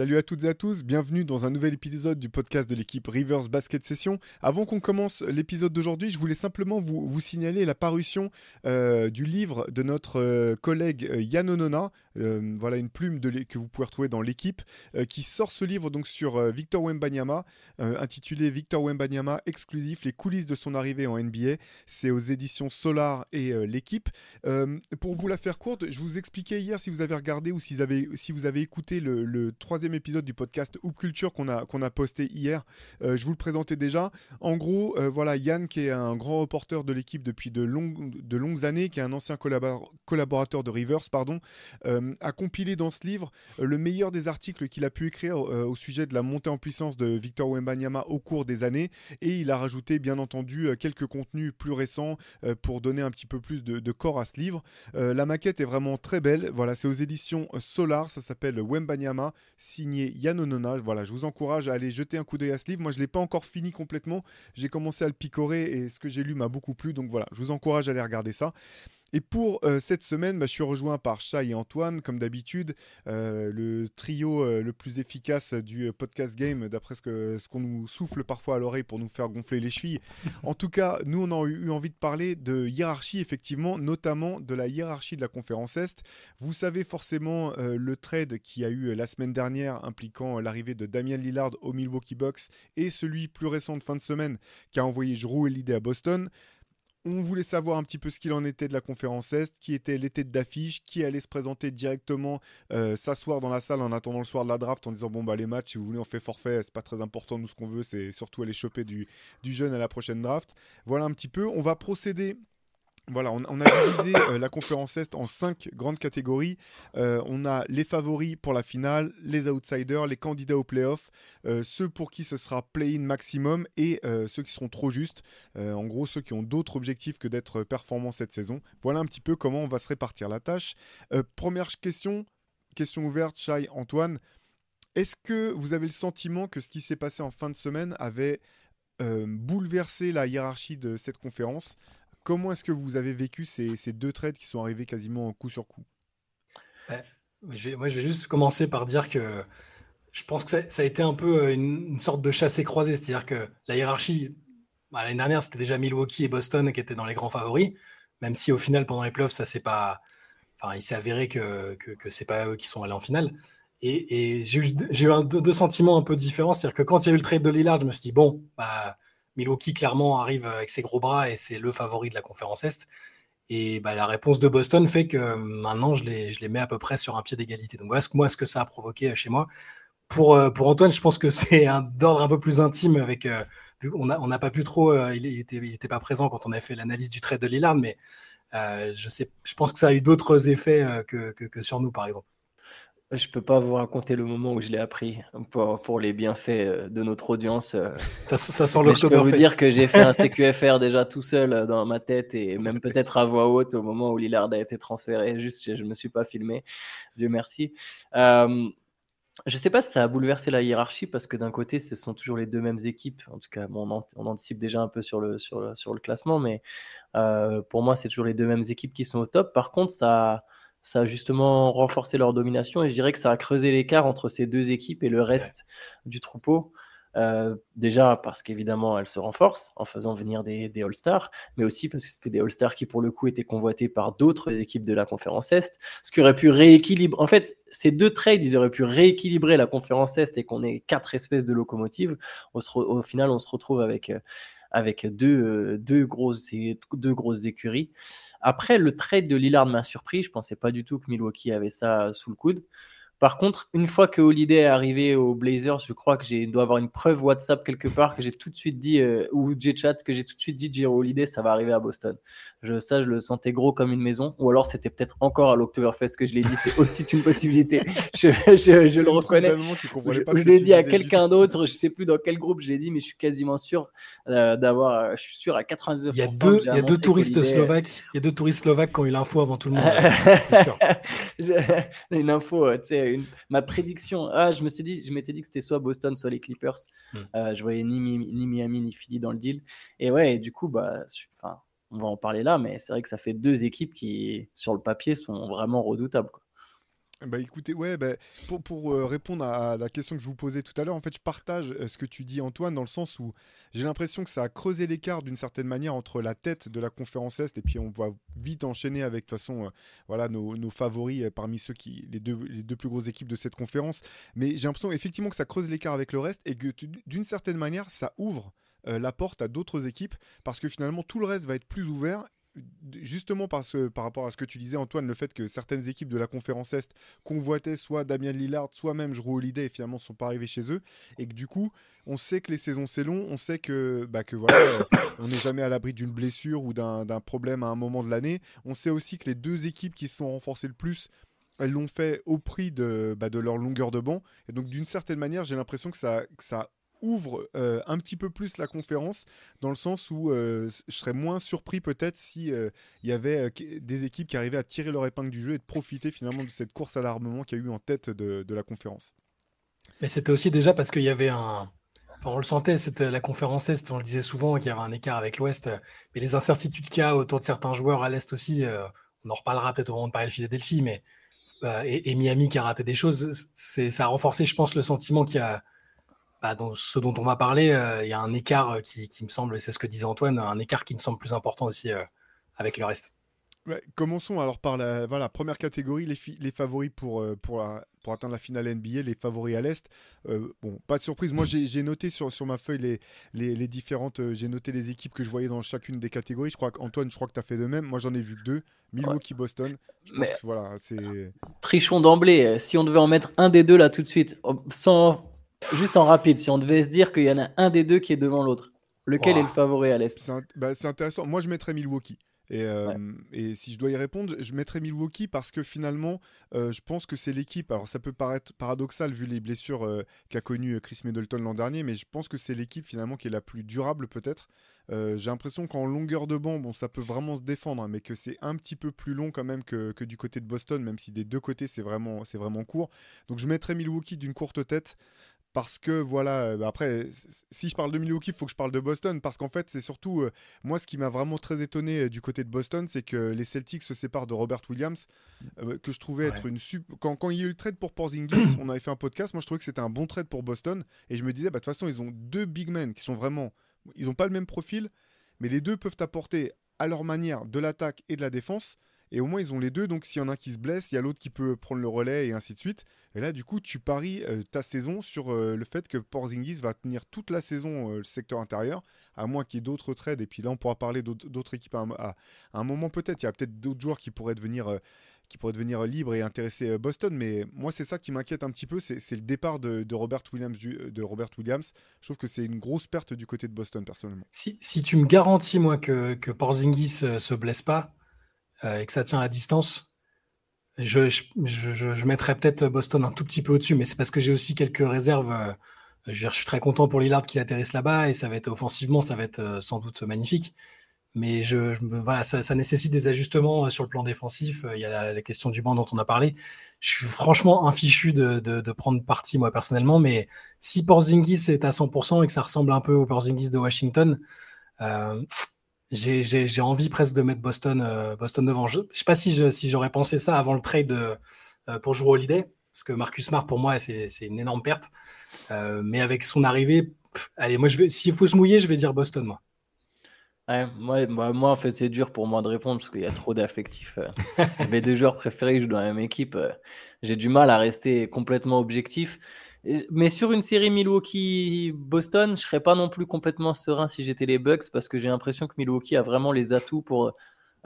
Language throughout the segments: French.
Salut à toutes et à tous, bienvenue dans un nouvel épisode du podcast de l'équipe Rivers Basket Session. Avant qu'on commence l'épisode d'aujourd'hui, je voulais simplement vous, signaler la parution euh, du livre de notre euh, collègue euh, Yann Onona, euh, voilà une plume que vous pouvez retrouver dans l'équipe, euh, qui sort ce livre donc sur euh, Victor Wembanyama, intitulé Victor Wembanyama exclusif, les coulisses de son arrivée en NBA. C'est aux éditions Solar et l'équipe. Pour vous la faire courte, je vous expliquais hier si vous avez regardé ou si vous avez, si vous avez écouté le, troisième épisode du podcast Hoop Culture qu'on a, a posté hier. Je vous le présentais déjà. En gros, voilà, Yann, qui est un grand reporter de l'équipe depuis de longues, de longues années, qui est un ancien collabor- collaborateur de Rivers, pardon, a compilé dans ce livre euh, le meilleur des articles qu'il a pu écrire euh, au sujet de la montée en puissance de Victor Wembanyama au cours des années. Et il a rajouté, bien entendu, euh, quelques contenus plus récents euh, pour donner un petit peu plus de, corps à ce livre. Euh, la maquette est vraiment très belle. Voilà, c'est aux éditions Solar. Ça s'appelle Wembanyama, signé Yann Onona. Voilà, je vous encourage à aller jeter un coup d'œil à ce livre. Moi, je ne l'ai pas encore fini complètement. J'ai commencé à le picorer et ce que j'ai lu m'a beaucoup plu. Donc voilà, je vous encourage à aller regarder ça. Et pour euh, cette semaine, bah, je suis rejoint par Chai et Antoine, comme d'habitude, euh, le trio euh, le plus efficace du podcast game, d'après ce qu'on nous souffle parfois à l'oreille pour nous faire gonfler les chevilles. En tout cas, nous, on a eu envie de parler de hiérarchie, effectivement, notamment de la hiérarchie de la conférence Est. Vous savez forcément le trade qui a eu la semaine dernière impliquant l'arrivée de Damian Lillard au Milwaukee Bucks et celui plus récent de fin de semaine qui a envoyé Jrue Holiday à Boston. On voulait savoir un petit peu ce qu'il en était de la conférence Est, qui était têtes d'affiche, qui allait se présenter directement, euh, s'asseoir dans la salle en attendant le soir de la draft en disant bon bah les matchs si vous voulez on fait forfait, c'est pas très important, nous ce qu'on veut c'est surtout aller choper du, du jeune à la prochaine draft. Voilà un petit peu, on va procéder voilà, on, a divisé euh, la conférence Est en cinq grandes catégories. Euh, on a les favoris pour la finale, les outsiders, les candidats aux playoffs, euh, ceux pour qui ce sera play-in maximum et ceux qui seront trop justes. En gros, ceux qui ont d'autres objectifs que d'être performants cette saison. Voilà un petit peu comment on va se répartir la tâche. Première question, question ouverte, Shai, Antoine. Est-ce que vous avez le sentiment que ce qui s'est passé en fin de semaine avait bouleversé la hiérarchie de cette conférence? Comment est-ce que vous avez vécu ces, deux trades qui sont arrivés quasiment coup sur coup? Je vais- moi, je vais juste commencer par dire que je pense que ça, a été un peu euh, une, sorte de chassé croisé. C'est-à-dire que la hiérarchie, bah, l'année dernière, c'était déjà Milwaukee et Boston qui étaient dans les grands favoris, même si au final, pendant les playoffs, ça c'est pas. Enfin, il s'est avéré que, que c'est pas eux qui sont allés en finale. Et, j'ai eu, deux, deux sentiments un peu différents. C'est-à-dire que quand il y a eu le trade de Lillard, je me suis dit, bon, bah, Milwaukee clairement arrive avec ses gros bras et c'est le favori de la conférence Est. Et bah, la réponse de Boston fait que euh, maintenant, je les, mets à peu près sur un pied d'égalité. Donc voilà ce moi ce que ça a provoqué euh, chez moi. Pour, euh, pour Antoine, je pense que c'est d'ordre un peu plus intime avec. euh, on n'a pas pu trop. il était, il était pas présent quand on a fait l'analyse du trade de Lillard, mais je, sais, je pense que ça a eu d'autres effets que sur nous, par exemple. Je peux pas vous raconter le moment où je l'ai appris pour, pour les bienfaits euh, de notre audience. euh. Ça, ça sent Mais je peux vous l'Octoberfest. dire que j'ai fait un CQFR déjà tout seul euh, dans ma tête et même peut-être à voix haute au moment où Lillard a été transféré. Juste, je ne me suis pas filmé. Dieu merci. Euh, je ne sais pas si ça a bouleversé la hiérarchie parce que d'un côté, ce sont toujours les deux mêmes équipes. En tout cas, bon, on, on anticipe déjà un peu sur le, sur le, sur le classement, mais euh, pour moi, c'est toujours les deux mêmes équipes qui sont au top. Par contre, ça, ça a justement renforcé leur domination et je dirais que ça a creusé l'écart entre ces deux équipes et le reste du troupeau. Euh, déjà parce qu'évidemment elles se renforcent en faisant venir des, des All-Stars, mais aussi parce que c'était des All-Stars qui pour le coup étaient convoités par d'autres équipes de la conférence Est, ce qui aurait pu rééquilibrer. En fait, ces deux trades, ils auraient pu rééquilibrer la conférence Est et qu'on ait quatre espèces de locomotives. On se re- Au final, on se retrouve avec, euh, avec deux, euh, deux, grosses, deux grosses écuries. Après, le trade de Lillard m'a surpris. Je pensais pas du tout que Milwaukee avait ça sous le coude. Par contre, une fois que Holiday est arrivé aux Blazers, je crois que j'ai dois avoir une preuve WhatsApp quelque part que j'ai tout de suite dit euh, ou J-chat que j'ai tout de suite dit Jiro Holiday, ça va arriver à Boston. Je, ça, je le sentais gros comme une maison. Ou alors c'était peut-être encore à l'Octoberfest que je l'ai dit. C'est aussi une possibilité. Je, je, je le reconnais. Je l'ai dit à quelqu'un d'autre, je sais plus dans quel groupe je l'ai dit, mais je suis quasiment sûr euh, d'avoir, je suis sûr à 99%. Il y a deux, il y a deux touristes slovaques. Il y a deux touristes slovaques qui ont eu l'info avant tout le monde. euh, c'est sûr. Je- une info, euh, tu sais, une- ma prédiction. Ah, je me suis dit, je m'étais dit que c'était soit Boston, soit les Clippers. Euh, je voyais ni, ni Miami ni Philly dans le deal. Et ouais, et du coup, bah, enfin, on va en parler là, mais c'est vrai que ça fait deux équipes qui, sur le papier, sont vraiment redoutables. quoi. Bah écoutez, ouais, bah, pour, pour euh, répondre à la question que je vous posais tout à l'heure, en fait, je partage euh, ce que tu dis, Antoine, dans le sens où j'ai l'impression que ça a creusé l'écart d'une certaine manière entre la tête de la conférence Est et puis on va vite enchaîner avec, de toute façon, euh, voilà, nos, nos favoris parmi ceux qui, les deux, les deux plus grosses équipes de cette conférence. Mais j'ai l'impression effectivement que ça creuse l'écart avec le reste et que d'une certaine manière, ça ouvre la porte à d'autres équipes parce que finalement, tout le reste va être plus ouvert. Justement parce, par rapport à ce que tu disais Antoine, le fait que certaines équipes de la conférence Est convoitaient soit Damien Lillard, soit même Jrue Holiday et finalement sont pas arrivés chez eux. Et que du coup, on sait que les saisons c'est long, on sait que, bah, que voilà, euh, on n'est jamais à l'abri d'une blessure ou d'un d'un problème à un moment de l'année. On sait aussi que les deux équipes qui se sont renforcées le plus, elles l'ont fait au prix de, bah, de leur longueur de banc. Et donc d'une certaine manière, j'ai l'impression que ça, que ça ouvre euh, un petit peu plus la conférence dans le sens où euh, je serais moins surpris peut-être si euh, y avait des équipes qui arrivaient à tirer leur épingle du jeu et de profiter finalement de cette course à l'armement qu'il y a eu en tête de, la conférence. Mais c'était aussi déjà parce qu'il y avait un. On le sentait, c'était la conférence Est, on le disait souvent, qu'il y avait un écart avec l'Ouest. Mais les incertitudes qu'il y a autour de certains joueurs à l'Est aussi, on en reparlera peut-être au moment de parler de Philadelphie, mais. et, Miami qui a raté des choses, ça a renforcé, je pense, le sentiment qu'il y a. Bah, dans ce dont on va parler, euh, il y a un écart euh, qui, qui me semble, c'est ce que disait Antoine, un écart qui me semble plus important aussi euh, avec le reste. Ouais, commençons alors par la voilà, première catégorie, les, fi- les favoris pour, euh, pour, la- pour atteindre la finale NBA, les favoris à l'Est. Euh, bon, pas de surprise, moi j'ai j'ai noté sur, sur ma feuille les, les, les différentes, euh, j'ai noté les équipes que je voyais dans chacune des catégories. Je crois qu'Antoine, je crois que tu as fait de même. Moi j'en ai vu que deux, Milwaukee, Boston. Je pense Mais- que voilà, c'est... Trichons d'emblée. Si on devait en mettre un des deux là tout de suite, sans, juste en rapide, si on devait se dire qu'il y en a un des deux qui est devant l'autre, lequel est le favori à l'Est? C'est int- bah, c'est intéressant. Moi, je mettrais Milwaukee. Et, euh, et si je dois y répondre, je mettrais Milwaukee parce que finalement, euh, je pense que c'est l'équipe. Alors, ça peut paraître paradoxal vu les blessures euh, qu'a connues Chris Middleton l'an dernier, mais je pense que c'est l'équipe finalement qui est la plus durable peut-être. J'ai l'impression qu'en longueur de banc, bon, ça peut vraiment se défendre, hein, mais que c'est un petit peu plus long quand même que, que du côté de Boston, même si des deux côtés c'est vraiment, c'est vraiment court. Donc, je mettrais Milwaukee d'une courte tête parce que voilà, euh, bah après, si je parle de Milwaukee, il faut que je parle de Boston, parce qu'en fait, c'est surtout, euh, moi, ce qui m'a vraiment très étonné euh, du côté de Boston, c'est que les Celtics se séparent de Robert Williams, euh, que je trouvais être une sup... Quand, quand il y a eu le trade pour Porzingis, on avait fait un podcast, moi, je trouvais que c'était un bon trade pour Boston, et je me disais, bah, de toute façon, ils ont deux big men qui sont vraiment, ils n'ont pas le même profil, mais les deux peuvent apporter à leur manière de l'attaque et de la défense. Et au moins, ils ont les deux. Donc, s'il y en a un qui se blesse, il y a l'autre qui peut prendre le relais et ainsi de suite. Et là, du coup, tu paries euh, ta saison sur euh, le fait que Porzingis va tenir toute la saison euh, le secteur intérieur, à moins qu'il y ait d'autres trades. Et puis là, on pourra parler d'autres équipes à un, moment peut-être. Il y a peut-être d'autres joueurs qui pourraient devenir, qui pourraient devenir libres et intéresser Boston. Mais moi, c'est ça qui m'inquiète un petit peu. C'est le départ de, Robert Williams, de Robert Williams. Je trouve que c'est une grosse perte du côté de Boston, personnellement. Si, tu me garantis, moi, que, que Porzingis se blesse pas et que ça tient la distance, je, mettrais peut-être Boston un tout petit peu au-dessus, mais c'est parce que j'ai aussi quelques réserves. euh, je, suis très content pour Lillard qu'il atterrisse là-bas et ça va être offensivement, ça va être euh, sans doute magnifique. Mais ça, nécessite des ajustements euh, sur le plan défensif. Euh, Il y a la, question du banc dont on a parlé. Je suis franchement infichu de, de, prendre parti, moi, personnellement. Mais si Porzingis est à 100% et que ça ressemble un peu au Porzingis de Washington, euh, j'ai j'ai- j'ai envie presque de mettre Boston, euh, Boston devant. Je ne sais pas si je- si j'aurais pensé ça avant le trade euh, pour jouer Holiday, parce que Marcus Smart, pour moi, c'est c'est une énorme perte. Euh, mais avec son arrivée, pff, allez, moi, je vais- s'il faut se mouiller, je vais dire Boston, moi. Ouais, moi, moi, moi, en fait, c'est dur pour moi de répondre parce qu'il y a trop d'affectifs. euh. Mes deux joueurs préférés jouent dans la même équipe, euh, j'ai du mal à rester complètement objectif. Mais sur une série Milwaukee-Boston, je serais pas non plus complètement serein si j'étais les Bucks parce que j'ai l'impression que Milwaukee a vraiment les atouts pour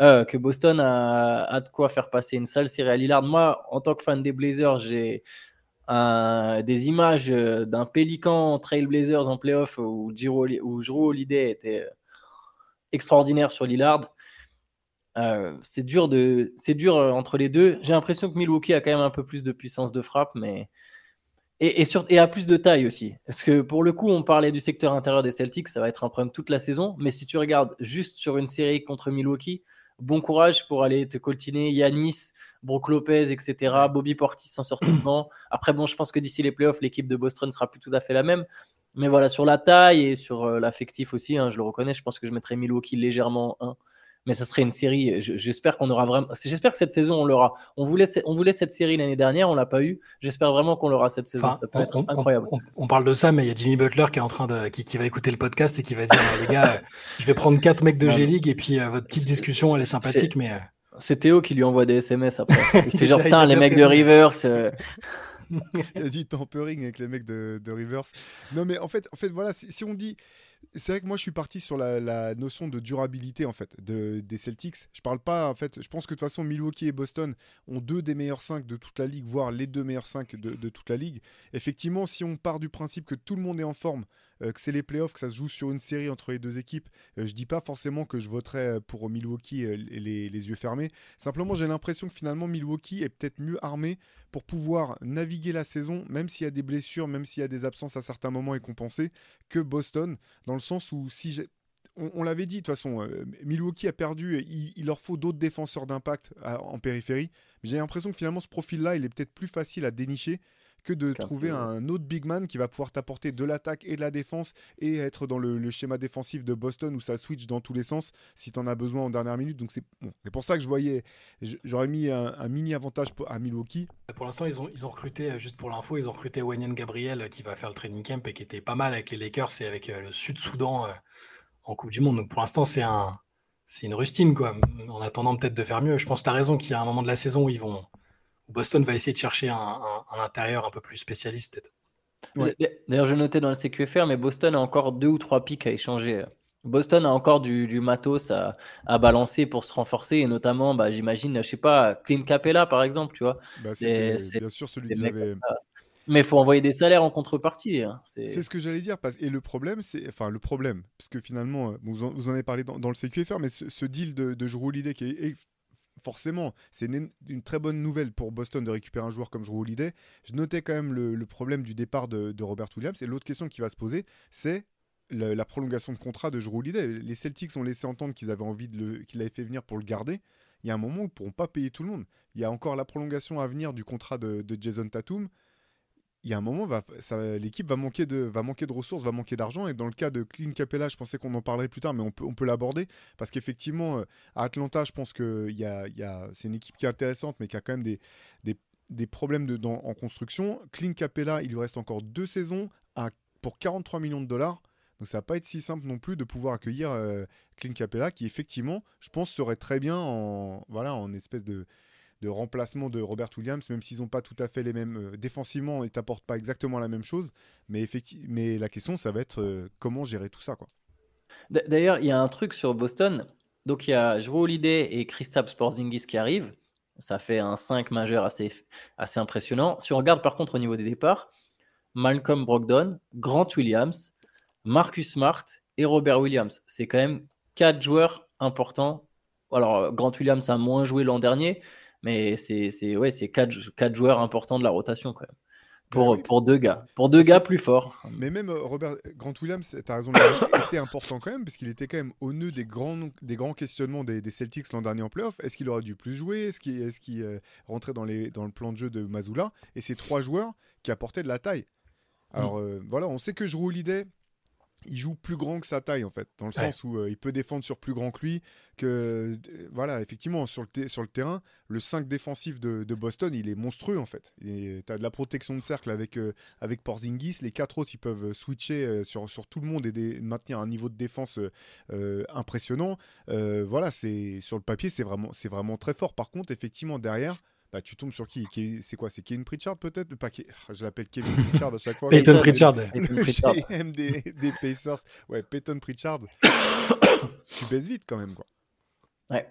euh, que Boston a, de quoi faire passer une sale série à Lillard. Moi, en tant que fan des Blazers, j'ai des images euh, d'un Pélican Trail Blazers en playoff où Giro, où était euh, extraordinaire sur Lillard. C'est dur de, dur entre les deux. J'ai l'impression que Milwaukee a quand même un peu plus de puissance de frappe, mais et, et, sur, et a plus de taille aussi. Parce que pour le coup, on parlait du secteur intérieur des Celtics, ça va être un problème toute la saison. Mais si tu regardes juste sur une série contre Milwaukee, bon courage pour aller te coltiner Yanis, Brook Lopez, etc. Bobby Portis s'en sortit devant. Après, bon, je pense que d'ici les playoffs, l'équipe de Boston sera plus tout à fait la même. Mais voilà, sur la taille et sur euh, l'affectif aussi, hein, je le reconnais, je pense que je mettrais Milwaukee légèrement 1 mais ça serait une série. J'espère qu'on aura vraiment. J'espère que cette saison on l'aura. On voulait, on voulait cette série l'année dernière, on l'a pas eu. J'espère vraiment qu'on l'aura cette saison. Enfin, ça peut on, être on- incroyable. on- on parle de ça, mais il y a Jimmy Butler qui est en train de, qui, qui va écouter le podcast et qui va dire les gars, euh, je vais prendre quatre mecs de G League et puis euh, votre petite discussion, elle est sympathique, mais euh, C'est Théo qui lui envoie des SMS après. Il fait a genre putain les mecs de. Rivers. euh, Il y a du tampering avec les mecs de, de Rivers. Non, mais en fait, en fait voilà, si, si on dit. C'est vrai que moi, je suis parti sur la, notion de durabilité, en fait, de, des Celtics. Je parle pas, en fait, je pense que de toute façon, Milwaukee et Boston ont deux des meilleurs 5 de toute la ligue, voire les deux meilleurs 5 de, de toute la ligue. Effectivement, si on part du principe que tout le monde est en forme, euh, que c'est les playoffs, que ça se joue sur une série entre les deux équipes, euh, je dis pas forcément que je voterais pour Milwaukee euh, les, yeux fermés. Simplement, j'ai l'impression que finalement, Milwaukee est peut-être mieux armé pour pouvoir naviguer la saison, même s'il y a des blessures, même s'il y a des absences à certains moments et compensées, que Boston, dans le sens où si j'ai... On, l'avait dit de toute façon, euh, Milwaukee a perdu, il, il leur faut d'autres défenseurs d'impact en périphérie. J'ai l'impression que finalement ce profil-là, il est peut-être plus facile à dénicher que de Car trouver un autre big man qui va pouvoir t'apporter de l'attaque et de la défense et être dans le, le schéma défensif de Boston où ça switch dans tous les sens si tu en as besoin en dernière minute. Donc c'est bon, pour ça que je voyais, j'aurais mis un, un mini avantage pour- à Milwaukee. pour l'instant, ils ont, ils ont recruté, euh, juste pour l'info, ils ont recruté Wanyan Gabriel euh, qui va faire le training camp et qui était pas mal avec les Lakers et avec euh, le Sud-Soudan en Coupe du Monde. Donc pour l'instant, c'est un, c'est une rustine, quoi. En attendant peut-être de faire mieux. Je pense que tu as raison qu'il y a un moment de la saison où ils vont. Boston va essayer de chercher un, un- un intérieur un peu plus spécialiste, peut-être. Ouais. D'ailleurs, je notais dans le CQFR, mais Boston a encore deux ou trois pics à échanger. Boston a encore du, du matos à, à balancer pour se renforcer, et notamment, bah, j'imagine, je sais pas, Clint Capella par exemple, tu vois. Bah, C'est- bien sûr celui comme ça. Mais il faut envoyer des salaires en contrepartie. hein. C'est ce que j'allais dire. Parce... Et le problème, c'est. Enfin, le problème, parce que finalement, euh, vous, en, vous en avez parlé dans, dans le CQFR, mais ce, ce deal de, de Holiday qui est. Forcément, c'est une, très bonne nouvelle pour Boston de récupérer un joueur comme Jrue Holiday. Je notais quand même le, problème du départ de, Robert Williams. Et l'autre question qui va se poser, c'est la prolongation de contrat de Jrue Holiday. Les Celtics ont laissé entendre qu'ils avaient envie qu'ils l'avaient fait venir pour le garder. Il y a un moment où ils ne pourront pas payer tout le monde. Il y a encore la prolongation à venir du contrat de Jason Tatum il y a un moment, l'équipe va manquer, de, va manquer de ressources, va manquer d'argent. Et dans le cas de Clint Capella, je pensais qu'on en parlerait plus tard, mais on peut, l'aborder. Parce qu'effectivement, euh, à Atlanta, je pense que y a, c'est une équipe qui est intéressante, mais qui a quand même des, problèmes de, en construction. Clint Capella, il lui reste encore deux saisons à, pour 43 millions de dollars. Donc ça va pas être si simple non plus de pouvoir accueillir euh, Clint Capella, qui effectivement, je pense, serait très bien en espèce de, de remplacement de Robert Williams, même s'ils n'ont pas tout à fait les mêmes. euh, défensivement, ils t'apportent pas exactement la même chose. Mais, mais la question, ça va être euh, comment gérer tout ça. Quoi. D'ailleurs, il y a un truc sur Boston. Donc, il y a Jrue Holiday et Kristaps Porzingis qui arrivent. Ça fait un 5 majeur assez, assez impressionnant. Si on regarde par contre au niveau des départs, Malcolm Brogdon, Grant Williams, Marcus Smart et Robert Williams. C'est quand même quatre joueurs importants. Alors, Grant Williams a moins joué l'an dernier, mais c'est ouais, c'est quatre, quatre joueurs importants de la rotation quand même. Pour, oui. pour deux gars. Pour deux Parce gars que- plus forts. Mais même euh, Robert Grant Williams, tu as raison, dire, était important quand même, parce qu'il était quand même au nœud des grands, des grands questionnements des, des Celtics l'an dernier en playoff. Est-ce qu'il aurait dû plus jouer? Est-ce qu'il est euh, rentrait dans, les, dans le plan de jeu de Mazula Et c'est trois joueurs qui apportaient de la taille. Alors euh, voilà, on sait que Jrue Holiday, il joue plus grand que sa taille en fait, dans le Ouais. sens où euh, il peut défendre sur plus grand que lui. Que euh, voilà, effectivement sur le, sur le terrain, le 5 défensif de, de Boston, il est monstrueux en fait. Tu as de la protection de cercle avec, euh, avec Porzingis, les quatre autres ils peuvent switcher sur, sur tout le monde et maintenir un niveau de défense impressionnant. Voilà, c'est sur le papier c'est vraiment c'est vraiment très fort. Par contre, effectivement derrière. Bah, tu tombes sur qui? Qui- C'est quoi? C'est Kevin Pritchard peut-être? Pas Ke- Je l'appelle Kevin Pritchard à chaque fois. Peyton Pritchard. Peyton Pritchard. Le GM des, des Pacers. Ouais, Peyton Pritchard. tu baisses vite quand même, quoi. Ouais.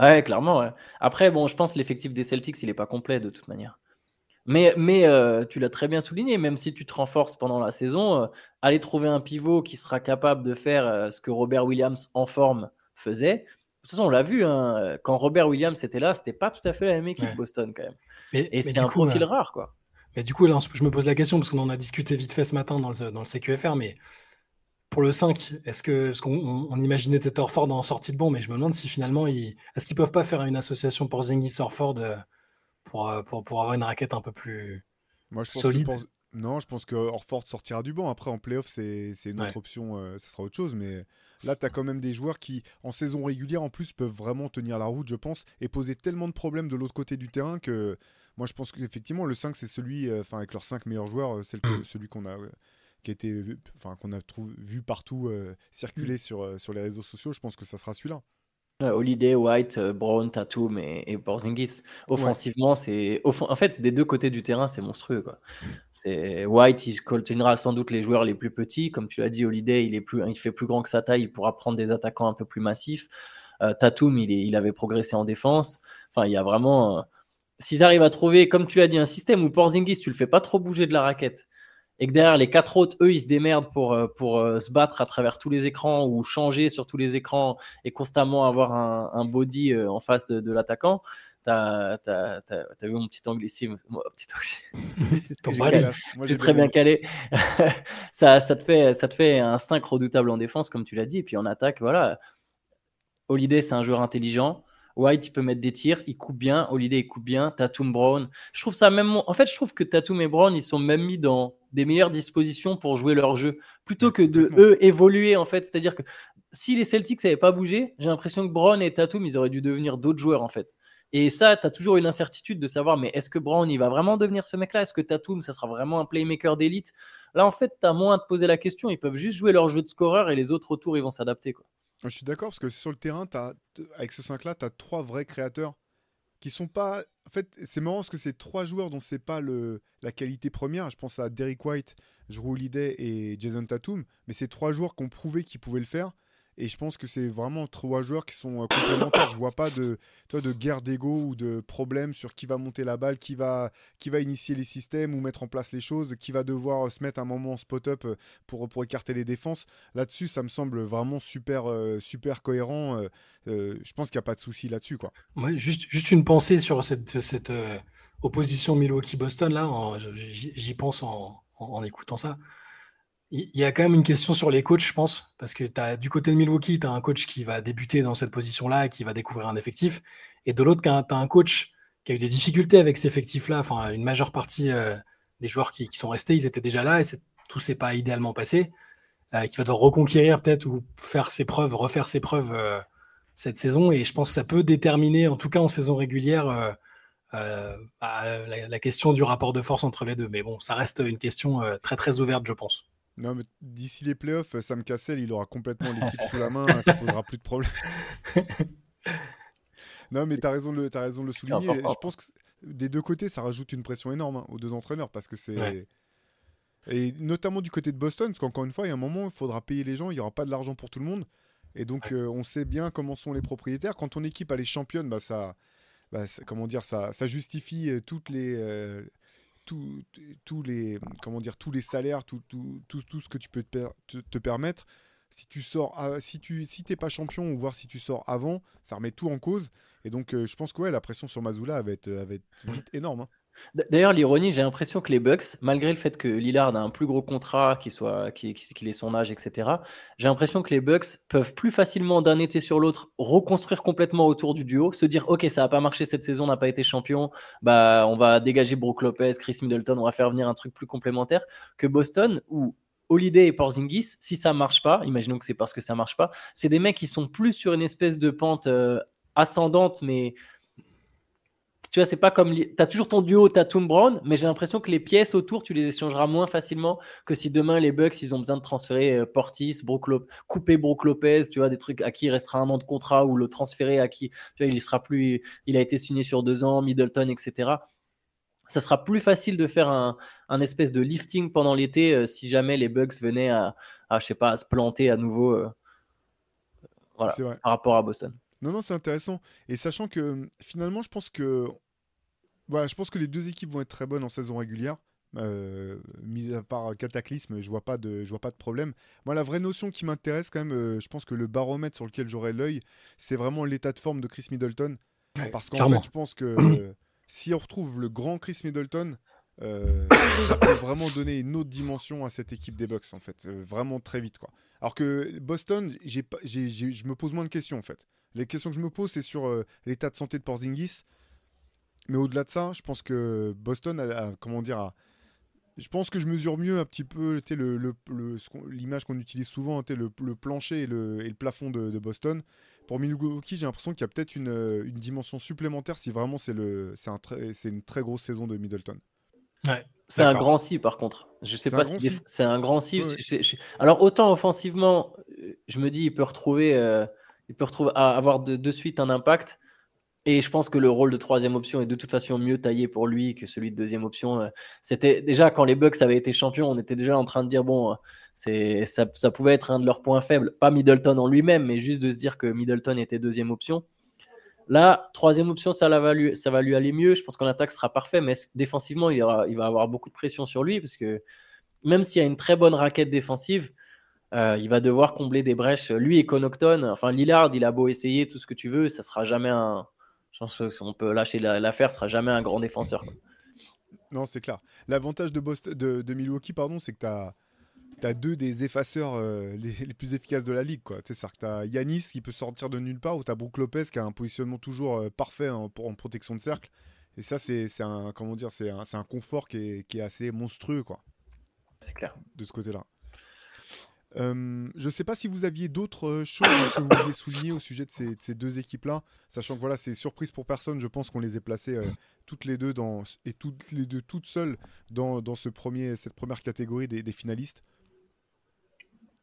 Ouais, clairement. ouais. Après, bon, je pense que l'effectif des Celtics, il n'est pas complet de toute manière. Mais, mais euh, tu l'as très bien souligné, même si tu te renforces pendant la saison, euh, aller trouver un pivot qui sera capable de faire euh, ce que Robert Williams en forme faisait. De toute façon, on l'a vu, hein, quand Robert Williams était là, c'était pas tout à fait la même équipe Ouais. Boston quand même. Mais, Et c'est un coup, profil euh, rare, quoi. Mais du coup, là, je me pose la question, parce qu'on en a discuté vite fait ce matin dans le, dans le CQFR, mais pour le 5, est-ce que, parce qu'on on, on imaginait Tater Ford en sortie de banc, mais je me demande si finalement, ils, est-ce qu'ils peuvent pas faire une association pour Zengis Orford euh, pour, euh, pour, pour avoir une raquette un peu plus. Moi, je pense Solide? Pense- Non, je pense que Orford sortira du banc. Après, en playoff, c'est c'est une Ouais. autre option, euh, ça sera autre chose. Mais là, tu as quand même des joueurs qui, en saison régulière, en plus, peuvent vraiment tenir la route, je pense, et poser tellement de problèmes de l'autre côté du terrain que moi, je pense qu'effectivement, le 5, c'est celui, euh, enfin, avec leurs 5 meilleurs joueurs, euh, c'est Mm. celui qu'on a. euh, qui a été enfin qu'on a trouvé, vu partout euh, Mm. circuler sur, euh, sur les réseaux sociaux, je pense que ça sera celui-là. Holiday, White, euh, Brown, Tatum et, et Porzingis. Offensivement, c'est en fait des deux côtés du terrain, c'est monstrueux quoi. White, il continuera sans doute les joueurs les plus petits, comme tu l'as dit. Holiday, il est plus, il fait plus grand que sa taille, il pourra prendre des attaquants un peu plus massifs. Euh, Tatum, il, il avait progressé en défense. Enfin, il y a vraiment. euh, S'ils arrivent à trouver, comme tu l'as dit, un système où Porzingis, tu le fais pas trop bouger de la raquette, et que derrière les quatre autres, eux, ils se démerdent pour, euh, pour euh, se battre à travers tous les écrans ou changer sur tous les écrans et constamment avoir un, body en face de l'attaquant. T'as as, vu mon petit anglicisme mon petit anglicisme j'ai très bien calé. ça, ça, te fait, ça te fait un 5 redoutable en défense, comme tu l'as dit. Et puis en attaque, voilà. Holiday, c'est un joueur intelligent. White, il peut mettre des tirs, il coupe bien. Holiday, il coupe bien. Tatum, Brown. Je trouve ça même. En fait, je trouve que Tatum et Brown, ils sont même mis dans des meilleures dispositions pour jouer leur jeu, plutôt que de eux évoluer, en fait. C'est-à-dire que si les Celtics n'avaient pas bougé, j'ai l'impression que Brown et Tatum, ils auraient dû devenir d'autres joueurs, en fait. Et ça, tu as toujours une incertitude de savoir, mais est-ce que Brown, il va vraiment devenir ce mec-là? Est-ce que Tatum, ça sera vraiment un playmaker d'élite? Là, en fait, tu as moins à te poser la question. Ils peuvent juste jouer leur jeu de scoreur et les autres autour, ils vont s'adapter. Je suis d'accord parce que sur le terrain, as, avec ce 5-là, tu as trois vrais créateurs qui sont pas. En fait, c'est marrant parce que c'est trois joueurs dont c'est pas le... la qualité première. Je pense à Derrick White, Drew Holiday et Jason Tatum, mais c'est trois joueurs qui ont prouvé qu'ils pouvaient le faire. Et je pense que c'est vraiment trois joueurs qui sont euh, complémentaires. je vois pas de, toi, de guerre d'ego ou de problème sur qui va monter la balle, qui va, qui va initier les systèmes ou mettre en place les choses, qui va devoir euh, se mettre un moment en spot-up euh, pour, pour écarter les défenses. Là-dessus, ça me semble vraiment super, super cohérent. je pense qu'il n'y a pas de souci là-dessus. quoi. Juste, juste une pensée sur cette, cette opposition Milwaukee-Boston, j'y pense en, en- en écoutant ça. Il y a quand même une question sur les coachs, je pense, parce que as, du côté de Milwaukee, tu as un coach qui va débuter dans cette position-là, qui va découvrir un effectif, et de l'autre, tu as, un coach qui a eu des difficultés avec cet effectif-là. Enfin, une majeure partie euh, des joueurs qui, qui sont restés, ils étaient déjà là, et tout s'est pas idéalement passé. Euh, qui va devoir reconquérir peut-être ou faire ses preuves, refaire ses preuves euh, cette saison. Et je pense que ça peut déterminer, en tout cas en saison régulière, bah, la, question du rapport de force entre les deux. Mais bon, ça reste une question très très ouverte, je pense. Non, mais d'ici les playoffs, Sam Cassell, il aura complètement l'équipe sous la main, ça posera plus de problème. non, mais tu as raison, de le- t'as raison de le souligner. Je pense que des deux côtés, ça rajoute une pression énorme hein, aux deux entraîneurs parce que c'est. Ouais. Et notamment du côté de Boston, parce qu'encore une fois, il y a un moment, il faudra payer les gens, il n'y aura pas de l'argent pour tout le monde. Et donc, euh, on sait bien comment sont les propriétaires. Quand ton équipe elle est championne, bah, ça, bah, ça- comment dire, ça, ça justifie euh, toutes les, euh, tous les, comment dire, tous les salaires, tout, tout, tout, tout ce que tu peux te, per- te- te permettre. Si tu sors, à- si tu, si t'es pas champion ou voir si tu sors avant, ça remet tout en cause. Et donc, euh, je pense que ouais, la pression sur Mazula va être, va être vite énorme. hein. D'ailleurs, l'ironie, j'ai l'impression que les Bucks, malgré le fait que Lillard a un plus gros contrat, qu'il soit, ait son âge, etc., j'ai l'impression que les Bucks peuvent plus facilement d'un été sur l'autre reconstruire complètement autour du duo, se dire ok, ça n'a pas marché cette saison, on n'a pas été champion, bah on va dégager Brook Lopez, Chris Middleton, on va faire venir un truc plus complémentaire que Boston où Holiday et Porzingis, si ça marche pas, imaginons que c'est parce que ça marche pas, c'est des mecs qui sont plus sur une espèce de pente euh, ascendante, mais tu vois, c'est pas comme. Tu as toujours ton duo Tatum Brown, mais j'ai l'impression que les pièces autour, tu les échangeras moins facilement que si demain les Bucks, ils ont besoin de transférer euh, Portis, Brook couper Brook Lopez, tu vois, des trucs à qui il restera un an de contrat ou le transférer à qui, tu vois, il sera plus. Il a été signé sur deux ans, Middleton, etc. Ça sera plus facile de faire un, un espèce de lifting pendant l'été euh, si jamais les Bucks venaient à, à, je sais pas, à se planter à nouveau euh, voilà, par rapport à Boston. Non, non, c'est intéressant. Et sachant que finalement, je pense que voilà, je pense que les deux équipes vont être très bonnes en saison régulière. Euh, mis à part Cataclysme, je vois pas de, je vois pas de problème. Moi, la vraie notion qui m'intéresse quand même, euh, je pense que le baromètre sur lequel j'aurai l'œil, c'est vraiment l'état de forme de Chris Middleton. Ouais, Parce qu'en fait, je pense que euh, si on retrouve le grand Chris Middleton, euh, ça peut vraiment donner une autre dimension à cette équipe des Bucks, en fait, vraiment très vite, quoi. Alors que Boston, j'ai je me pose moins de questions, en fait. Les questions que je me pose, c'est sur l'état de santé de Porzingis. Mais au-delà de ça, je pense que Boston a, a- comment dire, a- je pense que je mesure mieux un petit peu sais, le- le- le- l'image qu'on utilise souvent, sais, le, le plancher et le, et le plafond de, de Boston. Pour Milwaukee, j'ai l'impression qu'il y a peut-être une, euh, une dimension supplémentaire si vraiment c'est le- c'est un très- c'est une très grosse saison de Middleton. C'est un grand si par contre. Je sais C'est pas un si c'est un grand si. Ouais, ouais. je- je- Alors autant offensivement, euh, je me dis il peut retrouver, euh, il peut retrouver avoir de, de suite un impact. Et je pense que le rôle de troisième option est de toute façon mieux taillé pour lui que celui de deuxième option. Euh, C'était déjà quand les Bucks avaient été champions, on était déjà en train de dire bon, euh, c'est ça, pouvait être un de leurs points faibles, pas Middleton en lui-même, mais juste de se dire que Middleton était deuxième option. Là, troisième option, ça, va, lui, aller mieux. Je pense qu'en attaque, sera parfait, mais défensivement, il, il va avoir beaucoup de pression sur lui, parce que même s'il y a une très bonne raquette défensive, euh, il va devoir combler des brèches. Lui et Connaughton, enfin Lillard, il a beau essayer tout ce que tu veux, ça sera jamais un. Je pense que si on peut lâcher la- l'affaire, ce sera jamais un grand défenseur. quoi. Non, c'est clair. L'avantage de, Boston, de, de Milwaukee, pardon, c'est que tu as, deux des effaceurs euh, les, les plus efficaces de la ligue. C'est-à-dire que tu as Yanis qui peut sortir de nulle part, ou tu as Brook Lopez qui a un positionnement toujours euh, parfait en, pour- en protection de cercle. Et ça, c'est un, comment dire, c'est un, confort qui est, qui est assez monstrueux quoi, C'est clair. de ce côté-là. Euh, je ne sais pas si vous aviez d'autres euh, choses que vous vouliez souligner au sujet de ces, de ces deux équipes-là, sachant que voilà, c'est surprise pour personne. Je pense qu'on les ait placées euh, toutes les deux dans, et toutes les deux toutes seules dans, dans ce premier, cette première catégorie des, des finalistes.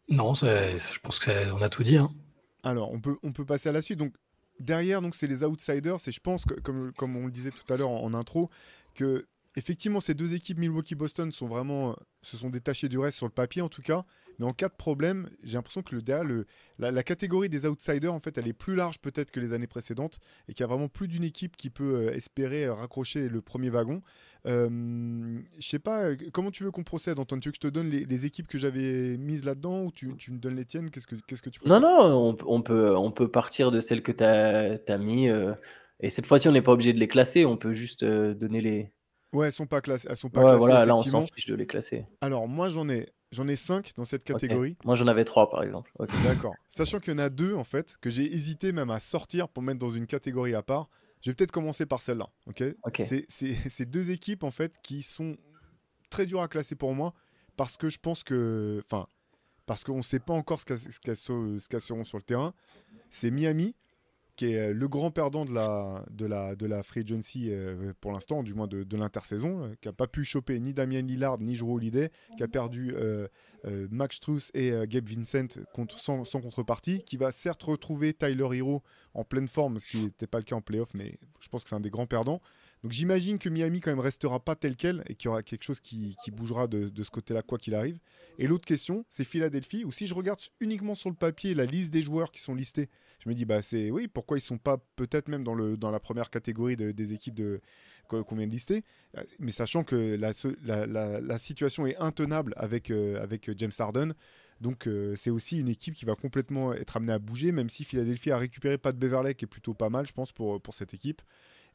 Non, je pense qu'on a tout dit. hein. Alors, on peut, on peut passer à la suite. Donc, derrière, donc, c'est les outsiders. Et je pense que, comme, comme on le disait tout à l'heure en, en intro, que effectivement, ces deux équipes, Milwaukee-Boston, sont vraiment, euh, se sont détachées du reste sur le papier, en tout cas. Mais en cas de problème, j'ai l'impression que le, derrière, le, la, la catégorie des outsiders, en fait, elle est plus large peut-être que les années précédentes et qu'il y a vraiment plus d'une équipe qui peut euh, espérer euh, raccrocher le premier wagon. Euh, je sais pas, euh, comment tu veux qu'on procède, Antoine? Tu veux que je te donne les, les équipes que j'avais mises là-dedans ou tu, tu me donnes les tiennes? Qu'est-ce que, qu'est-ce que tu Non, non, on, on peut, on peut partir de celles que tu as, mis. euh, et cette fois-ci, on n'est pas obligé de les classer, on peut juste euh, donner les. Ouais, elles sont pas classées. Elles sont pas Ouais, classées, voilà, là, on s'en fiche de les classer. Alors, moi, j'en ai, j'en ai cinq dans cette catégorie. Moi, j'en avais trois, par exemple. D'accord. Sachant qu'il y en a deux, en fait, que j'ai hésité même à sortir pour mettre dans une catégorie à part. Je vais peut-être commencer par celle-là. Ok? Ok. C'est, deux équipes, en fait, qui sont très dures à classer pour moi parce que je pense que. Enfin, parce qu'on ne sait pas encore qu'elles, ce qu'elles seront sur le terrain. C'est Miami qui est euh, le grand perdant de la, free agency euh, pour l'instant, du moins de, l'intersaison, euh, qui n'a pas pu choper ni Damien Lillard ni Jrue Holiday, qui a perdu Max Struess et Gabe Vincent sans, sans contrepartie, qui va certes retrouver Tyler Hero en pleine forme, ce qui n'était pas le cas en playoff, mais je pense que c'est un des grands perdants. Donc j'imagine que Miami quand même restera pas tel quel et qu'il y aura quelque chose qui, qui bougera de, de ce côté-là quoi qu'il arrive. Et l'autre question, c'est Philadelphie, où si je regarde uniquement sur le papier la liste des joueurs qui sont listés, je me dis bah c'est oui pourquoi ils sont pas peut-être même dans le dans la première catégorie de- des équipes qu'on vient de lister, Euh, mais sachant que la, la, situation est intenable avec euh, avec James Harden. Donc euh, c'est aussi une équipe qui va complètement être amenée à bouger, même si Philadelphie a récupéré Pat Beverley, qui est plutôt pas mal, je pense, pour, pour cette équipe.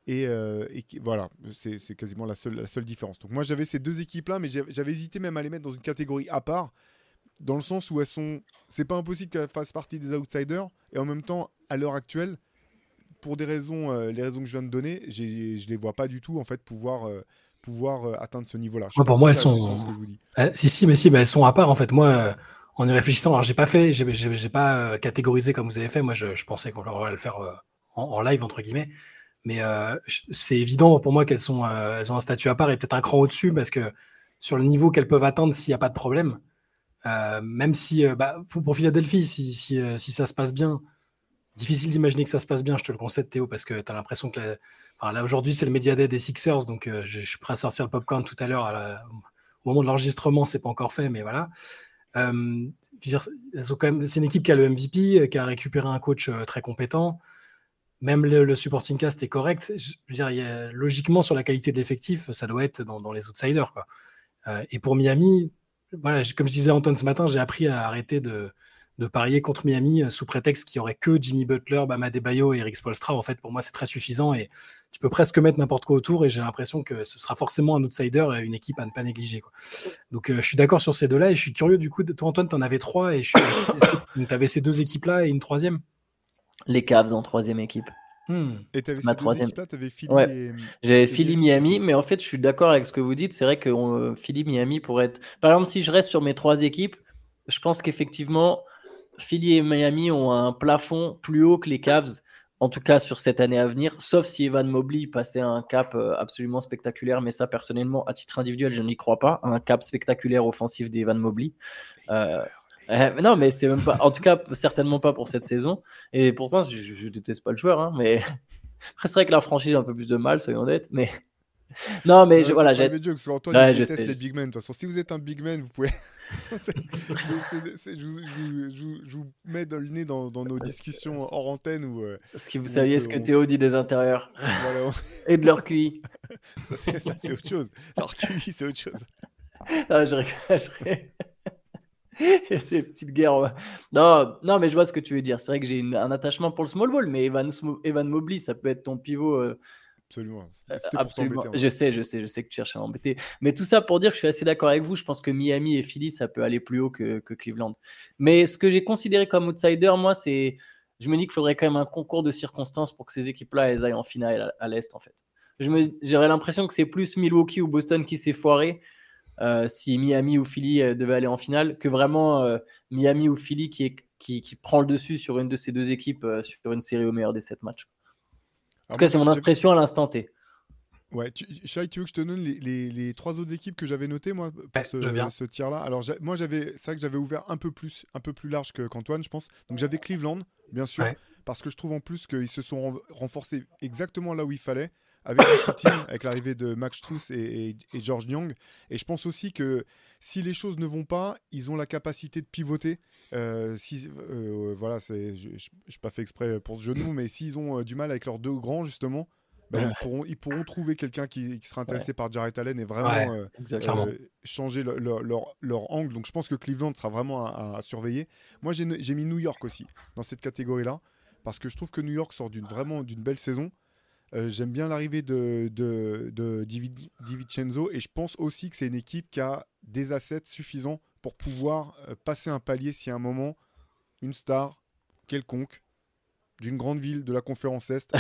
Et, euh, et qui- voilà, c'est quasiment la seule, la seule différence. Donc moi j'avais ces deux équipes-là, mais j'avais hésité même à les mettre dans une catégorie à part, dans le sens où elles sont... C'est pas impossible qu'elles fassent partie des outsiders, et en même temps, à l'heure actuelle, pour des raisons, euh, les raisons que je viens de donner, je les vois pas du tout, en fait, pouvoir, euh, pouvoir euh, atteindre ce niveau-là. Ouais, pour moi, elles sont- si, si, mais si, mais elles sont à part en fait. Moi, en y réfléchissant, alors j'ai pas fait, j'ai pas catégorisé comme vous avez fait. Moi, je, je pensais qu'on allait le faire en, en live entre guillemets. Mais euh, c'est évident pour moi qu'elles sont, euh, elles ont un statut à part et peut-être un cran au-dessus parce que sur le niveau qu'elles peuvent atteindre s'il n'y a pas de problème, euh, même si bah, pour Philadelphie, si, si, si ça se passe bien, difficile d'imaginer que ça se passe bien. Je te le concède, Théo, parce que tu as l'impression que là aujourd'hui c'est le média day des Sixers, donc je, je suis prêt à sortir le popcorn tout à l'heure au moment de l'enregistrement, c'est pas encore fait, mais voilà. C'est une équipe qui a le MVP, qui a récupéré un coach très compétent. Même le, supporting cast est correct. Logiquement, sur la qualité de l'effectif, ça doit être dans, les outsiders. Euh, et pour Miami, comme je disais à Antoine ce matin, j'ai appris à arrêter de, parier contre Miami euh, sous prétexte qu'il n'y aurait que Jimmy Butler, Bam Adebayo et Eric Spolstra. En fait, pour moi, c'est très suffisant et tu peux presque mettre n'importe quoi autour et j'ai l'impression que ce sera forcément un outsider et une équipe à ne pas négliger. Donc, euh, je suis d'accord sur ces deux-là et je suis curieux du coup. Toi, Antoine, tu en avais trois et tu avais ces deux équipes-là et une troisième? Les Cavs en troisième équipe. Hmm. Et t'avais Ma troisième. Philly Ouais. et... J'avais Et Philly Miami. Miami, mais en fait, je suis d'accord avec ce que vous dites. C'est vrai que on- Philly Miami pourrait être. Par exemple, si je reste sur mes trois équipes, je pense qu'effectivement, Philly et Miami ont un plafond plus haut que les Cavs, en tout cas sur cette année à venir, sauf si Evan Mobley passait un cap euh, absolument spectaculaire. Mais ça, personnellement, à titre individuel, je n'y crois pas. Un cap spectaculaire offensif d'Evan Mobley. Euh, euh, mais non, mais c'est même pas. En tout cas, certainement pas pour cette saison. Et pourtant, je, je- je déteste pas le joueur, hein, mais après, c'est vrai que la franchise a un peu plus de mal, soyons honnêtes. Mais non, mais Ouais, je- voilà, j'ai. Ouais, il je déteste sais, les big men. De toute façon, si vous êtes un big man, vous pouvez... Je, vous- mets dans le nez dans, dans nos discussions hors antenne où... euh, que vous saviez ce que on Théo dit des intérieurs voilà, on- et de leur QI ça, c'est autre chose. Alors QI, c'est autre chose. ah, je rigole, je rigole. Ces petites guerres. Non, non, mais je vois ce que tu veux dire. C'est vrai que j'ai un attachement pour le small ball, mais Evan, Evan Mobley, ça peut être ton pivot. euh, Absolument. Euh, pour Absolument. Je sais, je sais, je sais que tu cherches à m'embêter. Mais tout ça pour dire que je suis assez d'accord avec vous. Je pense que Miami et Philly, ça peut aller plus haut que, que Cleveland. Mais ce que j'ai considéré comme outsider, moi, c'est. Je me dis qu'il faudrait quand même un concours de circonstances pour que ces équipes-là, aillent en finale à, l'Est, en fait. J'aurais l'impression que c'est plus Milwaukee ou Boston qui s'est foiré euh, si Miami ou Philly euh, devaient aller en finale que vraiment euh, Miami ou Philly qui, est- qui, qui prend le dessus sur une de ces deux équipes euh, sur une série au meilleur des sept matchs. En Alors tout cas, moi, c'est mon impression à l'instant T. Ouais, tu, Shai, tu veux que je te donne les, les- les trois autres équipes que j'avais notées moi pour Ouais, ce, ce tir-là? Alors moi j'avais, c'est vrai que j'avais ouvert un peu plus, un peu plus large que qu'Antoine, je pense. Donc j'avais Cleveland, bien sûr, Ouais. parce que je trouve en plus qu'ils se sont ren- renforcés exactement là où il fallait, avec le shooting, avec l'arrivée de Max Struess et, et- et George Young. Et je pense aussi que si les choses ne vont pas, ils ont la capacité de pivoter. Euh, si, euh, voilà, c'est, je n'ai pas fait exprès pour ce genou, mais s'ils ont euh, du mal avec leurs deux grands justement. Ouais. ils, pourront, ils pourront trouver quelqu'un qui, qui sera intéressé par Jarrett Allen et vraiment Ouais. euh, euh, changer le- leur, leur- leur angle. Donc je pense que Cleveland sera vraiment à, à surveiller. Moi j'ai mis New York aussi dans cette catégorie-là parce que je trouve que New York sort d'une vraiment d'une belle saison. Euh, J'aime bien l'arrivée de, de, de Divi- DiVincenzo et je pense aussi que c'est une équipe qui a des assets suffisants pour pouvoir passer un palier si à un moment une star quelconque d'une grande ville de la conférence Est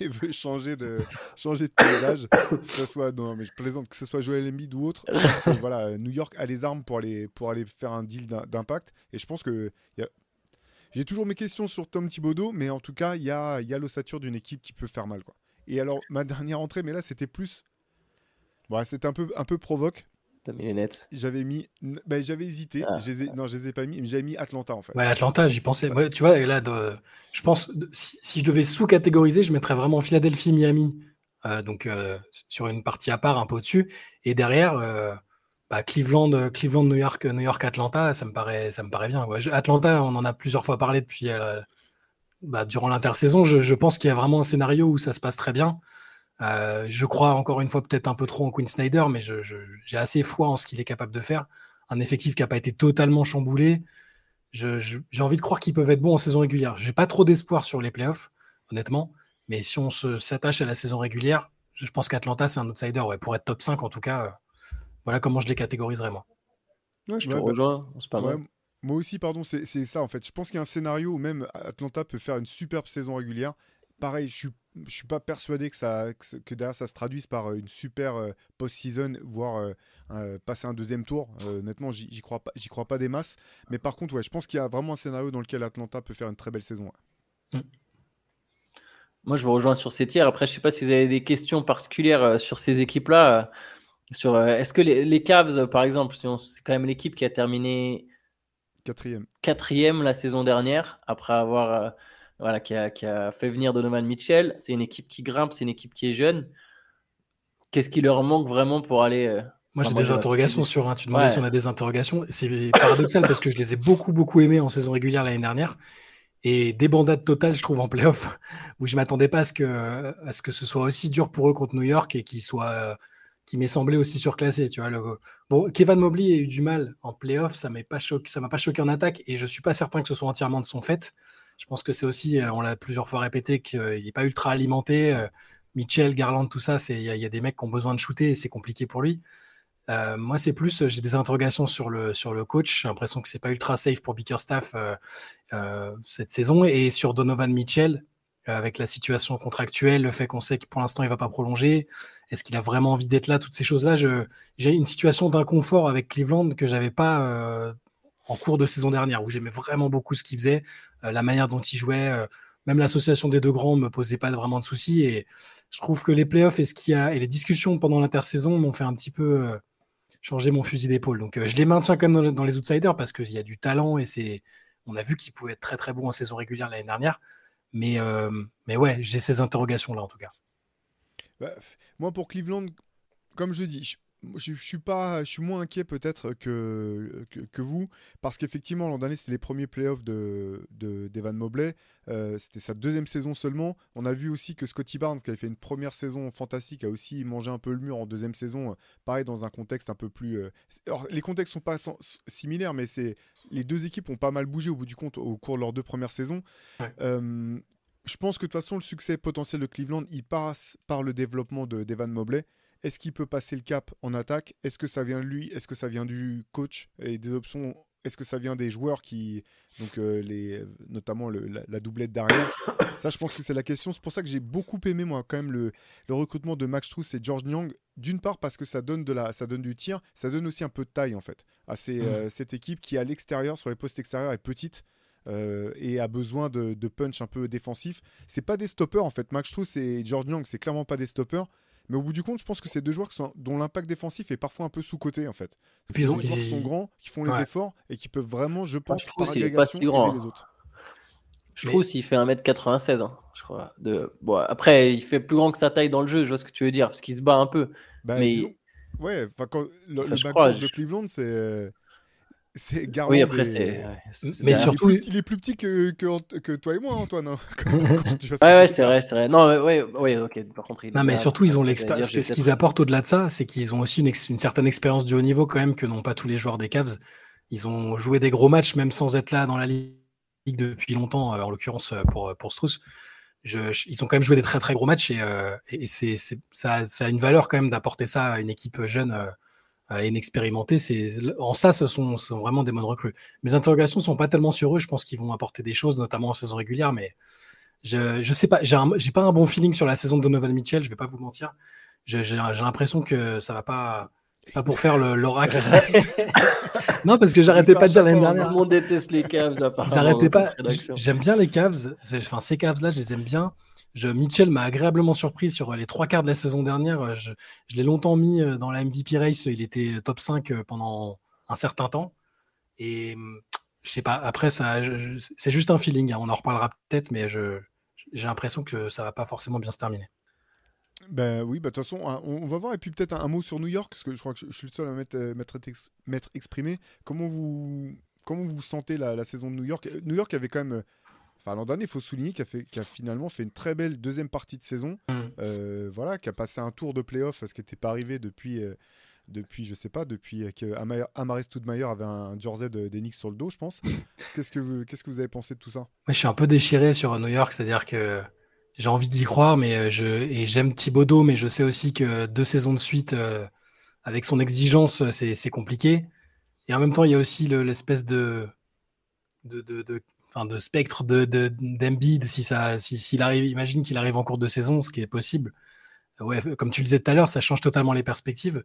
et veut changer de, changer de paysage, que ce soit, non, mais je plaisante, que ce soit Joel Embiid ou autre, que, voilà, New York a les armes pour aller, pour aller faire un deal d'im- d'impact, et je pense que y a- j'ai toujours mes questions sur Tom Thibodeau, mais en tout cas, il y a, y a l'ossature d'une équipe qui peut faire mal, quoi. Et alors, ma dernière entrée, mais là, c'était plus, bon, c'était un peu, un peu provoque. T'as mis les nets. J'avais mis, ben, j'avais hésité, Ah. je les ai- non, je les ai pas mis, mais j'avais mis Atlanta en fait. Ouais, Atlanta, j'y pensais. Ouais, tu vois, et là, de- je pense, si, si je devais sous-catégoriser, je mettrais vraiment Philadelphie, Miami, euh, donc euh, sur une partie à part, un peu au-dessus. Et derrière, euh, bah, Cleveland, Cleveland, New York, New York, Atlanta, ça me paraît, ça me paraît bien. Ouais, je- Atlanta, on en a plusieurs fois parlé depuis, euh, bah, durant l'intersaison. Je, je pense qu'il y a vraiment un scénario où ça se passe très bien. Euh, je crois encore une fois peut-être un peu trop en Quinn Snyder, mais je- je- j'ai assez foi en ce qu'il est capable de faire. Un effectif qui n'a pas été totalement chamboulé. J'ai envie de croire qu'ils peuvent être bons en saison régulière. J'ai pas trop d'espoir sur les playoffs, honnêtement. Mais si on s'attache à la saison régulière, je, je pense qu'Atlanta, c'est un outsider. Ouais, pour être top 5, en tout cas, euh, voilà comment je les catégoriserais, moi. Ouais, je te Ouais, bah, rejoins, c'est pas Ouais, mal. moi aussi, pardon, c'est c'est ça en fait. Je pense qu'il y a un scénario où même Atlanta peut faire une superbe saison régulière. Pareil, je suis, je suis pas persuadé que, ça, que, ce- que derrière ça se traduise par euh, une super euh, post-season, voire euh, passer un deuxième tour. Euh, honnêtement, j'y crois pas, j'y crois pas des masses. Mais par contre, ouais, je pense qu'il y a vraiment un scénario dans lequel Atlanta peut faire une très belle saison. ouais. Moi, je vous rejoins sur ces tiers. Après, je sais pas si vous avez des questions particulières sur ces équipes-là. Sur, est-ce que les, les Cavs, par exemple, c'est quand même l'équipe qui a terminé Quatrième. quatrième la saison dernière, après avoir voilà, qui a, qui a fait venir Donovan Mitchell. C'est une équipe qui grimpe, c'est une équipe qui est jeune. Qu'est-ce qui leur manque vraiment pour aller euh, Moi, j'ai Enfin, des interrogations sur. hein, tu demandais Ouais. si on a des interrogations. C'est paradoxal parce que je les ai beaucoup, beaucoup aimés en saison régulière l'année dernière. et débandade totale, je trouve, en playoff, où je m'attendais pas à ce, que, à ce que ce soit aussi dur pour eux contre New York et qu'ils soient qui m'est semblé aussi surclassé. Tu vois, le... Bon, Kevin Mobley a eu du mal en playoff, ça m'a pas choqué, ça m'a pas choqué en attaque, et je suis pas certain que ce soit entièrement de son fait. Je pense que c'est aussi, on l'a plusieurs fois répété, qu'il n'est pas ultra alimenté. Mitchell, Garland, tout ça, il y, a des mecs qui ont besoin de shooter et c'est compliqué pour lui. Euh, moi, c'est plus, j'ai des interrogations sur le, sur le coach. J'ai l'impression que c'est pas ultra safe pour Bickerstaff euh, euh, cette saison. Et sur Donovan Mitchell, avec la situation contractuelle, le fait qu'on sait que pour l'instant il va pas prolonger, est-ce qu'il a vraiment envie d'être là, toutes ces choses-là, j'ai une situation d'inconfort avec Cleveland que j'avais pas en cours de saison dernière, où j'aimais vraiment beaucoup ce qu'il faisait, la manière dont il jouait, même l'association des deux grands me posait pas vraiment de soucis. Et je trouve que les playoffs et ce qu'il a et les discussions pendant l'intersaison m'ont fait un petit peu changer mon fusil d'épaule. Donc je les maintiens quand même dans, les outsiders parce qu'il y a du talent et c'est on a vu qu'il pouvait être très très bon en saison régulière l'année dernière. Mais, euh, mais ouais, j'ai ces interrogations-là en tout cas. Bah, moi, pour Cleveland, comme je dis, je, suis pas, je suis moins inquiet peut-être que, que, vous, parce qu'effectivement, l'an dernier, c'était les premiers playoffs de, d'Evan Mobley. Euh, c'était sa deuxième saison seulement. On a vu aussi que Scotty Barnes, qui avait fait une première saison fantastique, a aussi mangé un peu le mur en deuxième saison, pareil, dans un contexte un peu plus. Euh, alors, les contextes sont pas similaires, mais c'est les deux équipes ont pas mal bougé au bout du compte au cours de leurs deux premières saisons. Euh, je pense que de toute façon, le succès potentiel de Cleveland, il passe par le développement de, d'Evan Mobley. Est-ce qu'il peut passer le cap en attaque? Est-ce que ça vient de lui? Est-ce que ça vient du coach et des options? Est-ce que ça vient des joueurs qui, donc euh, les, notamment la, doublette derrière Ça, je pense que c'est la question. C'est pour ça que j'ai beaucoup aimé moi quand même le, recrutement de Max Strauss et George Nyang. D'une part parce que ça donne de la, ça donne du tir, ça donne aussi un peu de taille en fait à mmh. euh, cette équipe qui à l'extérieur sur les postes extérieurs est petite. Euh, et a besoin de, punch un peu défensif. C'est pas des stoppers en fait. Max Strauss et George Nyang, c'est clairement pas des stoppers. Mais au bout du compte, je pense que c'est deux joueurs dont l'impact défensif est parfois un peu sous-coté en fait. C'est des joueurs qui sont grands, qui font les efforts et qui peuvent vraiment, je pense, je par agrégation, aider les autres. Je trouve s'il fait 1m96, hein, je crois. De... Bon, après, il fait plus grand que sa taille dans le jeu, je vois ce que tu veux dire, parce qu'il se bat un peu. Bah, mais... Ouais, quand... le, enfin, de Cleveland, c'est c'est Garland. Oui, après, c'est. Mais surtout. Il est plus petit que, que, que toi et moi, Antoine. Hein, ouais, ouais, c'est vrai, c'est vrai. Non, ouais, ouais, ok, par contre. Non, mais surtout, ils ont l'expérience. Ce qu'ils apportent au-delà de ça, c'est qu'ils ont aussi une, une, certaine expérience du haut niveau, quand même, que n'ont pas tous les joueurs des Cavs. Ils ont joué des gros matchs, même sans être là dans la ligue depuis longtemps, euh, en l'occurrence euh, pour, pour Strauss. Je, ils ont quand même joué des très très gros matchs et, euh, et c'est, ça, ça, a une valeur quand même d'apporter ça à une équipe jeune euh, inexpérimentés. C'est en ça, ce sont, vraiment des bonnes recrues. Mes interrogations sont pas tellement sur eux. Je pense qu'ils vont apporter des choses, notamment en saison régulière, mais je, je sais pas. J'ai pas un bon feeling sur la saison de Donovan Mitchell. Je vais pas vous mentir. J'ai l'impression que ça va pas. C'est pas pour faire l'oracle. non, parce que j'arrêtais pas de dire l'année dernière. Tout le monde déteste les Cavs. J'arrêtais pas. J'aime bien les Cavs. Enfin, ces Cavs-là, je les aime bien. Mitchell m'a agréablement surpris sur les trois quarts de la saison dernière. Je, l'ai longtemps mis euh, dans la MVP race. Il était top 5 euh, pendant un certain temps. Et hum, je sais pas, après, ça, c'est juste un feeling. Hein. On en reparlera peut-être, mais j'ai l'impression que ça va pas forcément bien se terminer. Ben oui, bah, de toute façon, on, va voir. Et puis peut-être un, mot sur New York, parce que je crois que je, suis le seul à m'être exprimé. Comment vous, comment vous sentez la, la, saison de New York? New York avait quand même l'an dernier, il faut souligner qu'il a, a, finalement fait une très belle deuxième partie de saison. Mm. Euh, voilà, qui a passé un tour de playoff, ce qui n'était pas arrivé depuis, euh, depuis, je sais pas, depuis que Amaris Stoudemire avait un jersey d'Enix sur le dos, je pense. qu'est-ce, que vous, qu'est-ce que vous avez pensé de tout ça? Je suis un peu déchiré sur New York, c'est-à-dire que j'ai envie d'y croire, mais euh, je, et j'aime Thibodeau, mais je sais aussi que deux saisons de suite, avec son exigence, c'est, compliqué. Et en même temps, il y a aussi l'espèce de, de, de de spectre de d'Embiid si ça s'il arrive imagine qu'il arrive en cours de saison ce qui est possible. Ouais comme tu le disais tout à l'heure ça change totalement les perspectives.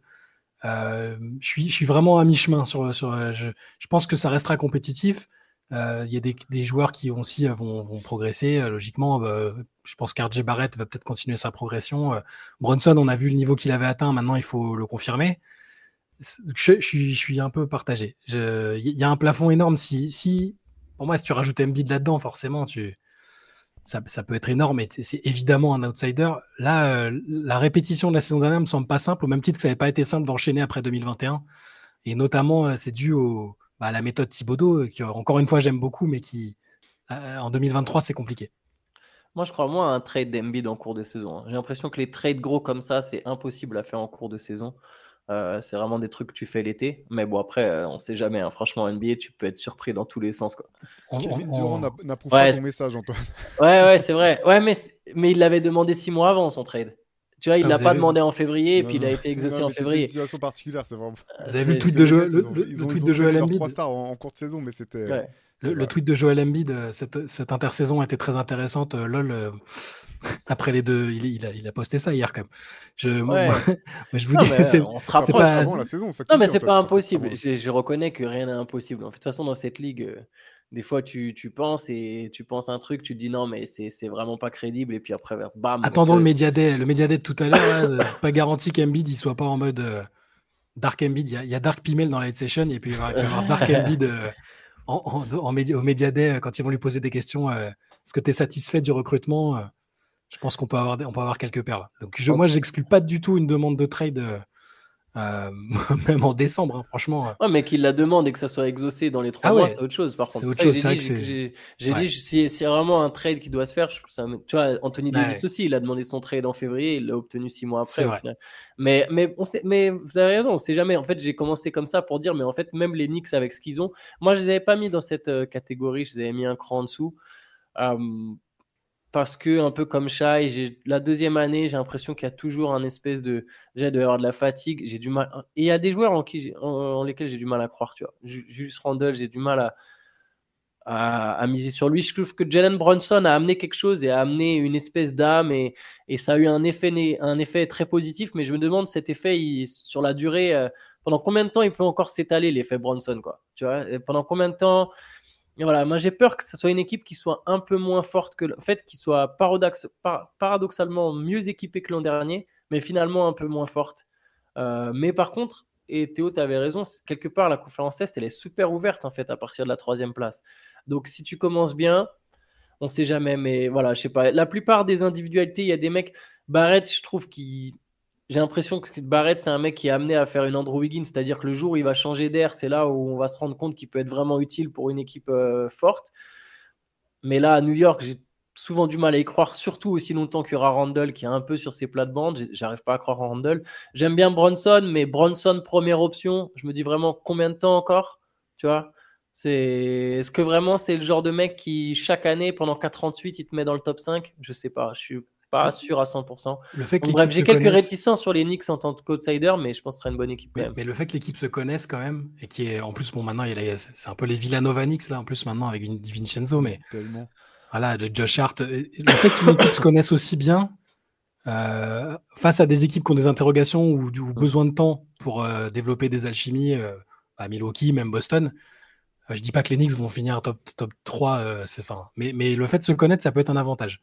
Euh, je suis je suis vraiment à mi chemin sur, sur je, pense que ça restera compétitif. Euh, il y a des, joueurs qui aussi euh, vont, vont progresser logiquement. Bah, je pense qu'RJ Barrett va peut-être continuer sa progression. Bronson on a vu le niveau qu'il avait atteint maintenant il faut le confirmer. Je, je, suis, je suis un peu partagé. Il y a un plafond énorme. Si si pour moi, si tu rajoutes Embiid là-dedans, forcément, tu... ça, peut être énorme et c'est évidemment un outsider. Là, euh, la répétition de la saison dernière me semble pas simple, au même titre que ça n'avait pas été simple d'enchaîner après 2021. Et notamment, euh, c'est dû au, bah, à la méthode Thibodeau, qui encore une fois j'aime beaucoup, mais qui euh, en 2023, c'est compliqué. Moi, je crois moins à un trade d'Embiid en cours de saison. hein. J'ai l'impression que les trades gros comme ça, c'est impossible à faire en cours de saison. Euh, c'est vraiment des trucs que tu fais l'été. Mais bon, après, euh, on sait jamais. hein. Franchement, NBA, tu peux être surpris dans tous les sens. Quoi. On- Kevin on- Durant n'approuve Ouais, pas c'est- ton message, Antoine. Ouais, ouais, c'est vrai. Ouais, mais, c'est- mais il l'avait demandé six mois avant son trade. Tu vois, il Ah, l'a pas demandé en février et Non, puis il a été exaucé Non, en février. une situation particulière, c'est vraiment. Vous avez vu le C'est- tweet de Joel, le, le- le tweet de Joel Embiid trois stars en, en courte saison, mais c'était. Ouais. Le, tweet de Joel Embiid, euh, cette, cette intersaison était très intéressante. Euh, lol, euh, après les deux, il, il a, il a posté ça hier quand même. Je, Ouais. moi, moi, je vous Non, dis, c'est pas- avant la saison. ça Non, mais c'est pas impossible. Je, je reconnais que rien n'est impossible. En fait, De toute façon, dans cette ligue, euh, des fois, tu, tu penses et tu penses un truc, tu te dis non, mais c'est c'est vraiment pas crédible. Et puis après, bam. Attendons le euh, Media Day. Le Media Day de tout à l'heure, c'est pas garanti qu'Embiid il soit pas en mode euh, Dark Embiid. Il y, a, il y a Dark Pimel dans la Head Session et puis il va y avoir Dark Embiid euh, en, en- en média- au Media Day quand ils vont lui poser des questions. euh, Est-ce que tu es satisfait du recrutement euh, Je pense qu'on peut avoir, on peut avoir quelques perles. Donc je, moi, j'exclus pas du tout une demande de trade, euh, euh, même en décembre, hein, franchement. euh. Ouais, mais qu'il la demande et que ça soit exaucé dans les trois Ah mois, ouais, c'est autre chose. Par c'est contre, autre ça que chose, c'est j'ai dit, c'est- j'ai- Ouais. dit, si c'est vraiment un trade qui doit se faire, je- ça me- tu vois, Anthony. Davis aussi, il a demandé son trade en février, il l'a obtenu six mois C'est après. au vrai. final. Mais, mais, on sait, mais vous avez raison, on sait jamais. En fait, j'ai commencé comme ça pour dire, mais en fait, même les Knicks avec ce qu'ils ont, moi, je les avais pas mis dans cette euh, catégorie, je les avais mis un cran en dessous. Parce que, un peu comme Shai, j'ai- la deuxième année, j'ai l'impression qu'il y a toujours un espèce de. Y avoir de la fatigue. J'ai du mal. Et il y a des joueurs en, j'ai- lesquels j'ai du mal à croire, tu vois. Ju- Julius Randle, j'ai du mal à, à, miser sur lui. Je trouve que Jalen Brunson a amené quelque chose et a amené une espèce d'âme et, et ça a eu un effet, un effet très positif. Mais je me demande cet effet, sur la durée, euh, pendant combien de temps il peut encore s'étaler, l'effet Brunson, quoi. Tu vois, pendant combien de temps voilà, moi j'ai peur que ce soit une équipe qui soit un peu moins forte que. En fait, qui soit paradoxalement mieux équipée que l'an dernier, mais finalement un peu moins forte. Euh, mais par contre, et Théo, tu avais raison, quelque part, la conférence Est, elle est super ouverte en fait à partir de la troisième place. Donc si tu commences bien, on sait jamais, mais voilà, je sais pas. La plupart des individualités, il y a des mecs. Barrett, je trouve qu'il. J'ai l'impression que Barrett, c'est un mec qui est amené à faire une Andrew Wiggins, c'est-à-dire que le jour où il va changer d'air, c'est là où on va se rendre compte qu'il peut être vraiment utile pour une équipe euh, forte. Mais là, à New York, j'ai souvent du mal à y croire, surtout aussi longtemps qu'il y aura Randall qui est un peu sur ses plates-bandes. J'arrive pas à croire en Randall. J'aime bien Bronson, mais Bronson, première option, je me dis vraiment combien de temps encore Tu vois? C'est... Est-ce que vraiment c'est le genre de mec qui, chaque année, pendant 4,38, il te met dans le top 5 Je sais pas, je suis pas sûr à 100%. Le fait que Donc, bref, l'équipe j'ai quelques connaisse- réticences sur les Knicks en tant qu'outsider, mais je pense que ce sera une bonne équipe quand Mais, même. mais le fait que l'équipe se connaisse quand même, et qui est en plus, bon, maintenant, il y a- c'est un peu les Villanova Knicks, là, en plus, maintenant, avec Vin- Vincenzo, mais Tellement. voilà, de Josh Hart. Le fait qu'une équipe se connaisse aussi bien, euh, face à des équipes qui ont des interrogations ou, du- ou besoin de temps pour euh, développer des alchimies, euh, à Milwaukee, même Boston, je dis pas que les Knicks vont finir top, top 3, euh, c'est- enfin, mais, mais le fait de se connaître, ça peut être un avantage.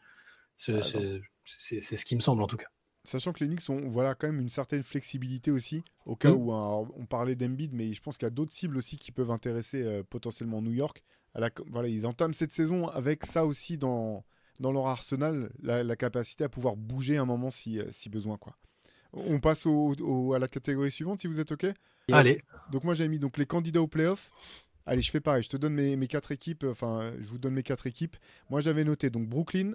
C'est c'est- c'est- ce qui me semble, en tout cas. Sachant que les Knicks ont voilà, quand même une certaine flexibilité aussi, au cas Mm. où hein, on parlait d'Embiid, mais je pense qu'il y a d'autres cibles aussi qui peuvent intéresser euh, potentiellement New York. À la- voilà, ils entament cette saison avec ça aussi dans, dans leur arsenal, la, la capacité à pouvoir bouger un moment si, euh, si besoin. Quoi. On passe au- au- à la catégorie suivante si vous êtes OK? Allez, Donc moi j'ai mis donc les candidats aux playoffs. Allez, je fais pareil, je te donne mes, mes quatre équipes, euh, enfin je vous donne mes quatre équipes. Moi j'avais noté donc Brooklyn,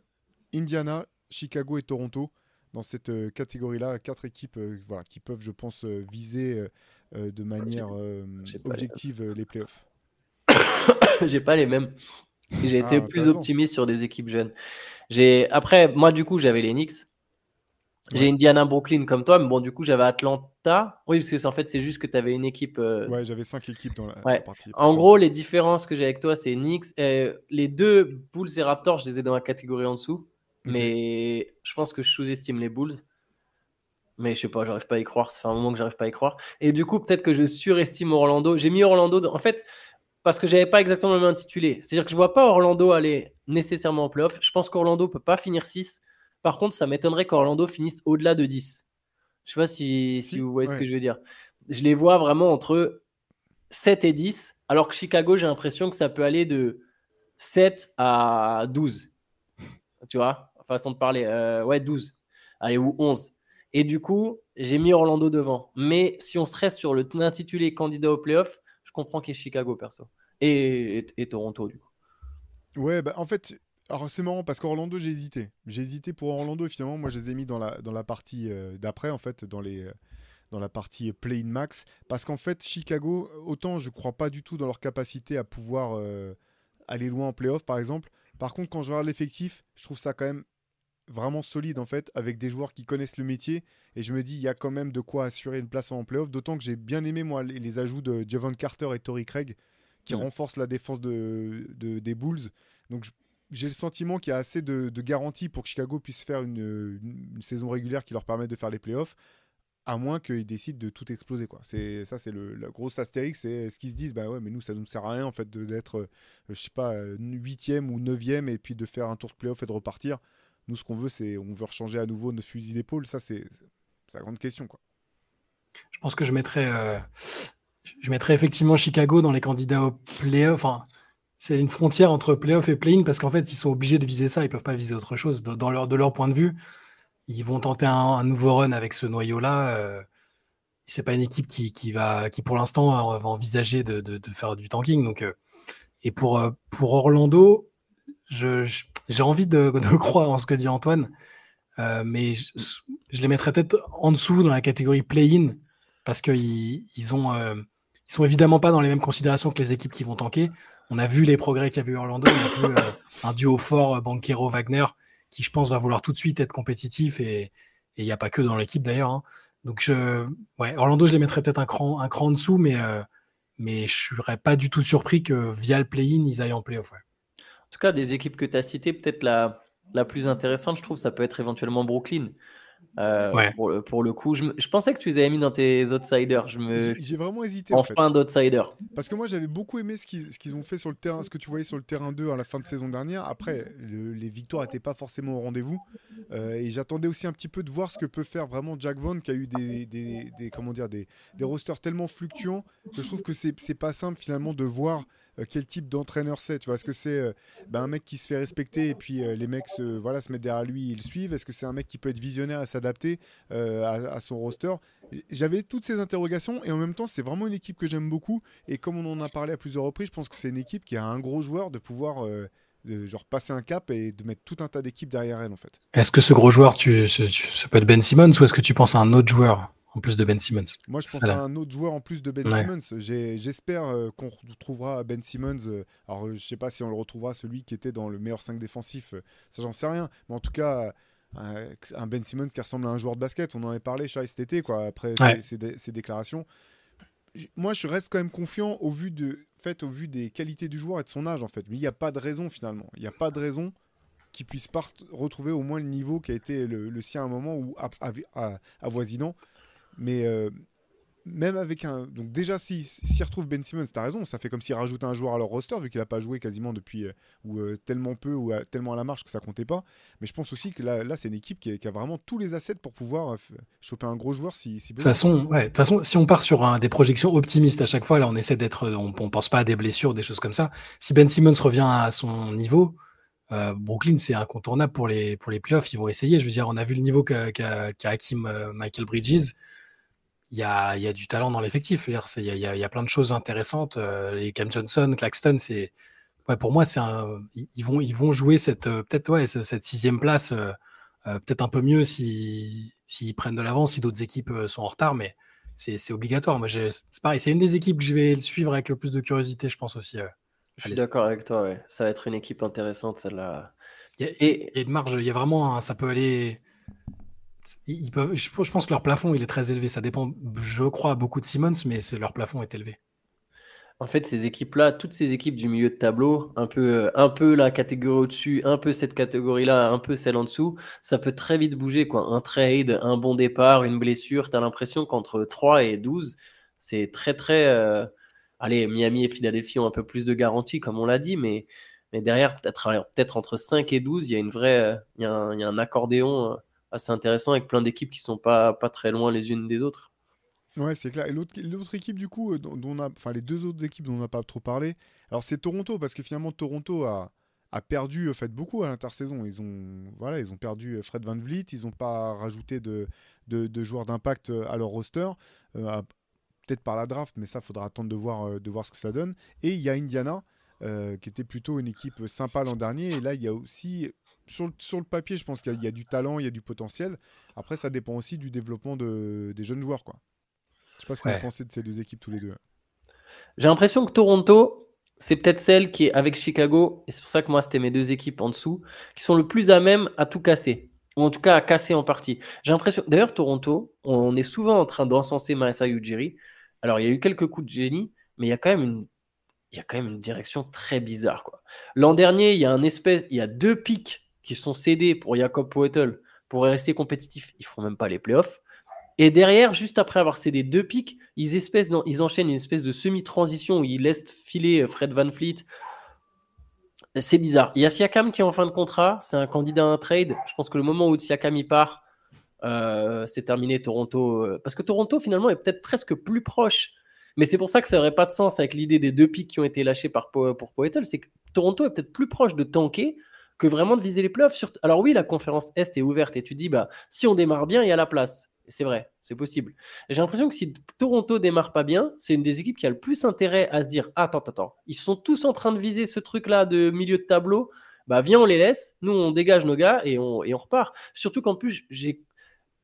Indiana, Chicago et Toronto dans cette euh, catégorie-là, quatre équipes euh, voilà, qui peuvent, je pense, euh, viser euh, de manière euh, j'ai les- objective les playoffs. j'ai pas les mêmes. J'ai Ah, été plus intéressant. optimiste sur des équipes jeunes. J'ai après moi du coup j'avais les Knicks. J'ai Ouais. Indiana, Brooklyn comme toi, mais bon du coup j'avais Atlanta. Oui parce que c'est en fait c'est juste que tu avais une équipe. Ouais, j'avais cinq équipes dans la, Ouais. la partie. En gros les différences que j'ai avec toi c'est Knicks. les deux Bulls et Raptors je les ai dans la catégorie en dessous, Mais je pense que je sous-estime les Bulls. Mais je sais pas, j'arrive pas à y croire. Ça fait un moment que j'arrive pas à y croire. Et du coup, peut-être que je surestime Orlando. J'ai mis Orlando. En fait, parce que j'avais pas exactement le même intitulé. C'est-à-dire que je vois pas Orlando aller nécessairement en playoff. Je pense qu'Orlando peut pas finir 6. Par contre, ça m'étonnerait qu'Orlando finisse au-delà de 10. Je sais pas si, si vous voyez ce que je veux dire. Je les vois vraiment entre 7 et 10, alors que Chicago, j'ai l'impression que ça peut aller de 7 à 12. Tu vois? Façon de parler. Euh, ouais, 12. Allez, ou 11. Et du coup, j'ai mis Orlando devant. Mais si on serait sur le l'intitulé candidat au playoff, je comprends qu'il y ait Chicago perso. Et, et- Toronto, du coup. Ouais, bah en fait, alors c'est marrant parce qu'Orlando, j'ai hésité. J'ai hésité pour Orlando finalement, moi, je les ai mis dans la, dans la partie euh, d'après, en fait, dans, les, dans la partie play-in max. Parce qu'en fait, Chicago, autant je crois pas du tout dans leur capacité à pouvoir euh, aller loin en playoff, par exemple. Par contre, quand je regarde l'effectif, je trouve ça quand même vraiment solide, en fait, avec des joueurs qui connaissent le métier. Et je me dis, il y a quand même de quoi assurer une place en playoff. D'autant que j'ai bien aimé, moi, les, les ajouts de Javon Carter et Tory Craig qui Ouais. renforcent la défense de, de- des Bulls. Donc, j'ai le sentiment qu'il y a assez de, de garanties pour que Chicago puisse faire une, une- une saison régulière qui leur permette de faire les playoffs, à moins qu'ils décident de tout exploser. Quoi. C'est, ça, c'est le, la grosse astérix. C'est ce qu'ils se disent bah ouais, mais nous, ça nous sert à rien en fait, d'être, euh, je sais pas, euh, huitième ou neuvième et puis de faire un tour de playoff et de repartir. Nous, ce qu'on veut, c'est on veut rechanger à nouveau notre fusil d'épaule. Ça, c'est, la grande question. Quoi. Je pense que je mettrais, euh, je mettrais effectivement Chicago dans les candidats au playoff. Enfin, c'est une frontière entre playoff et play-in parce qu'en fait, ils sont obligés de viser ça. Ils peuvent pas viser autre chose. Dans leur, de leur point de vue, ils vont tenter un, nouveau run avec ce noyau-là. Euh, c'est pas une équipe qui, qui va, qui pour l'instant euh, va envisager de, de- faire du tanking. Donc, euh, et pour, pour Orlando, je- j'ai envie de, croire en ce que dit Antoine, euh, mais je, les mettrais peut-être en dessous dans la catégorie play-in parce qu'ils euh, sont évidemment pas dans les mêmes considérations que les équipes qui vont tanker. On a vu les progrès qu'il y avait eu Orlando, a euh, un duo fort euh, Banquero-Wagner qui, je pense, va vouloir tout de suite être compétitif et il n'y a pas que dans l'équipe d'ailleurs. hein. Donc, je, Orlando, je les mettrais peut-être un cran, en dessous, mais, mais je serais pas du tout surpris que via le play-in, ils aillent en play-off. En tout cas, des équipes que tu as citées, peut-être la, la plus intéressante, je trouve, ça peut être éventuellement Brooklyn. Euh, Ouais. pour, le, pour le coup, je, je pensais que tu les avais mis dans tes outsiders. Je me J'ai, vraiment hésité en fait. enfin d'outsider. Parce que moi j'avais beaucoup aimé ce qu'ils, ont fait sur le terrain, ce que tu voyais sur le terrain 2 à la fin de saison dernière. Après, le- les victoires n'étaient pas forcément au rendez-vous. Euh, et j'attendais aussi un petit peu de voir ce que peut faire vraiment Jack Vaughn, qui a eu des, des, des- comment dire, des, des rosters tellement fluctuants que je trouve que c'est, c'est pas simple finalement de voir euh, quel type d'entraîneur c'est. Tu vois, est-ce que c'est euh, ben, un mec qui se fait respecter et puis euh, les mecs se, voilà, se mettent derrière lui, ils le suivent? Est-ce que c'est un mec qui peut être visionnaire et s'adapter à, son roster? J'avais toutes ces interrogations et en même temps, c'est vraiment une équipe que j'aime beaucoup. Et comme on en a parlé à plusieurs reprises, je pense que c'est une équipe qui a un gros joueur de pouvoir de, genre passer un cap et de mettre tout un tas d'équipes derrière elle en fait. Est-ce que ce gros joueur, ça peut être Ben Simmons ou est-ce que tu penses à un autre joueur? En plus de Ben Simmons Moi, je pense à un autre joueur en plus de Ben Ouais. Simmons. J'espère euh, qu'on retrouvera Ben Simmons. euh, alors, euh, je sais pas si on le retrouvera, celui qui était dans le meilleur 5 défensif. euh, ça, j'en sais rien. Mais en tout cas, un Ben Simmons qui ressemble à un joueur de basket. On en avait parlé, Chai, cet été, quoi, après Ouais. ces déclarations. Moi, je reste quand même confiant au vu, de, fait, au vu des qualités du joueur et de son âge, en fait. Mais il n'y a pas de raison, finalement. Il n'y a pas de raison qu'il puisse retrouver au moins le niveau qui a été le, le sien à un moment ou avoisinant. Mais euh, même avec un. Donc, déjà, s'ils si, s'ils retrouvent Ben Simmons, t'as raison, ça fait comme s'ils rajoutaient un joueur à leur roster, vu qu'il n'a pas joué quasiment depuis. euh, ou euh, tellement peu, ou tellement à la marche que ça comptait pas. Mais je pense aussi que là, là c'est une équipe qui a, qui a vraiment tous les assets pour pouvoir choper un gros joueur si, si De toute façon, ouais, si on part sur des projections optimistes à chaque fois, là, on essaie d'être, on, on pense pas à des blessures, des choses comme ça. Si Ben Simmons revient à son niveau, euh, Brooklyn, c'est incontournable pour les, pour les playoffs. Ils vont essayer. Je veux dire, on a vu le niveau qu'a qu'a- qu'a Hakim euh, Michael Bridges. Il y a, il y a du talent dans l'effectif. Il y, a- y y plein de choses intéressantes. Euh, les Cam Johnson, Claxton, c'est, ouais, pour moi, c'est un, ils vont, ils vont jouer cette, euh, peut-être, ouais, ce- cette sixième place, euh, peut-être un peu mieux si, s'ils prennent de l'avance, si d'autres équipes sont en retard, mais c'est obligatoire. Moi, c'est pareil, c'est une des équipes que je vais suivre avec le plus de curiosité, je pense aussi. euh. Je suis d'accord avec toi, ouais. Ça va être une équipe intéressante, celle-là. Il y a- Et une marge, il y a vraiment, un- ça peut aller. Je pense que leur plafond, il est très élevé. Ça dépend, je crois, beaucoup de Simmons, mais leur plafond est élevé. en fait, ces équipes-là, toutes ces équipes du milieu de tableau, un peu, euh, un peu la catégorie au-dessus, un peu cette catégorie-là, un peu celle en dessous, ça peut très vite bouger. Un trade, un bon départ, une blessure, tu as l'impression qu'entre 3 et 12, c'est très, très. euh, Allez, Miami et Philadelphie ont un peu plus de garantie, comme on l'a dit, mais, mais derrière, peut-être peut entre 5 et 12, il y a, une vraie, euh, un, il y a un accordéon assez intéressant avec plein d'équipes qui sont pas, pas très loin les unes des autres. Ouais, c'est clair. Et l'autre équipe, du coup, euh, dont, enfin les deux autres équipes dont on n'a pas trop parlé, alors c'est Toronto, parce que finalement Toronto a, a perdu, fait, beaucoup à l'intersaison. Ils ont, voilà, ils ont perdu euh, Fred Van Vliet, ils n'ont pas rajouté de, de, joueurs d'impact euh, à leur roster, peut-être par la draft, mais ça, faudra attendre de voir, de voir ce que ça donne. Et il y a Indiana. qui était plutôt une équipe sympa l'an dernier. Et là, il y a aussi, sur, le- sur le papier, je pense qu'il y, a- y a du talent, il y a du potentiel. Après, ça dépend aussi du développement de, des jeunes joueurs. Quoi. Je sais pas ce que Ouais. vous pensez de ces deux équipes tous les deux. J'ai l'impression que Toronto, c'est peut-être celle qui est avec Chicago, et c'est pour ça que moi, c'était mes deux équipes en dessous, qui sont le plus à même à tout casser, ou en tout cas à casser en partie. J'ai l'impression, d'ailleurs, Toronto, on est souvent en train d'encenser Marissa Ujiri. Alors, il y a eu quelques coups de génie, mais il y a quand même une, il y a quand même une direction très bizarre. L'an dernier, il y a un espèce, il y a deux pics qui sont cédés pour Jacob Poeltl pour rester compétitif. Ils font même pas les playoffs. Et derrière, juste après avoir cédé deux pics, ils, espècent ils enchaînent une espèce de semi-transition où ils laissent filer euh, Fred Van Fleet. C'est bizarre. Il y a Siakam qui est en fin de contrat. C'est un candidat à un trade. Je pense que le moment où Siakam y part, euh, c'est terminé Toronto. euh, parce que Toronto, finalement, est peut-être presque plus proche. Mais c'est pour ça que ça n'aurait pas de sens avec l'idée des deux pics qui ont été lâchés par, Po- pour Poeltl. C'est que Toronto est peut-être plus proche de tanker que vraiment de viser les playoffs. Sur- Alors oui, la conférence Est est ouverte et tu dis, bah, si on démarre bien, il y a la place. C'est vrai, c'est possible. J'ai l'impression que si Toronto démarre pas bien, c'est une des équipes qui a le plus intérêt à se dire, attends, attends, ils sont tous en train de viser ce truc-là de milieu de tableau. Bah viens, on les laisse. Nous, on dégage nos gars et on, et on repart. Surtout qu'en plus, j'ai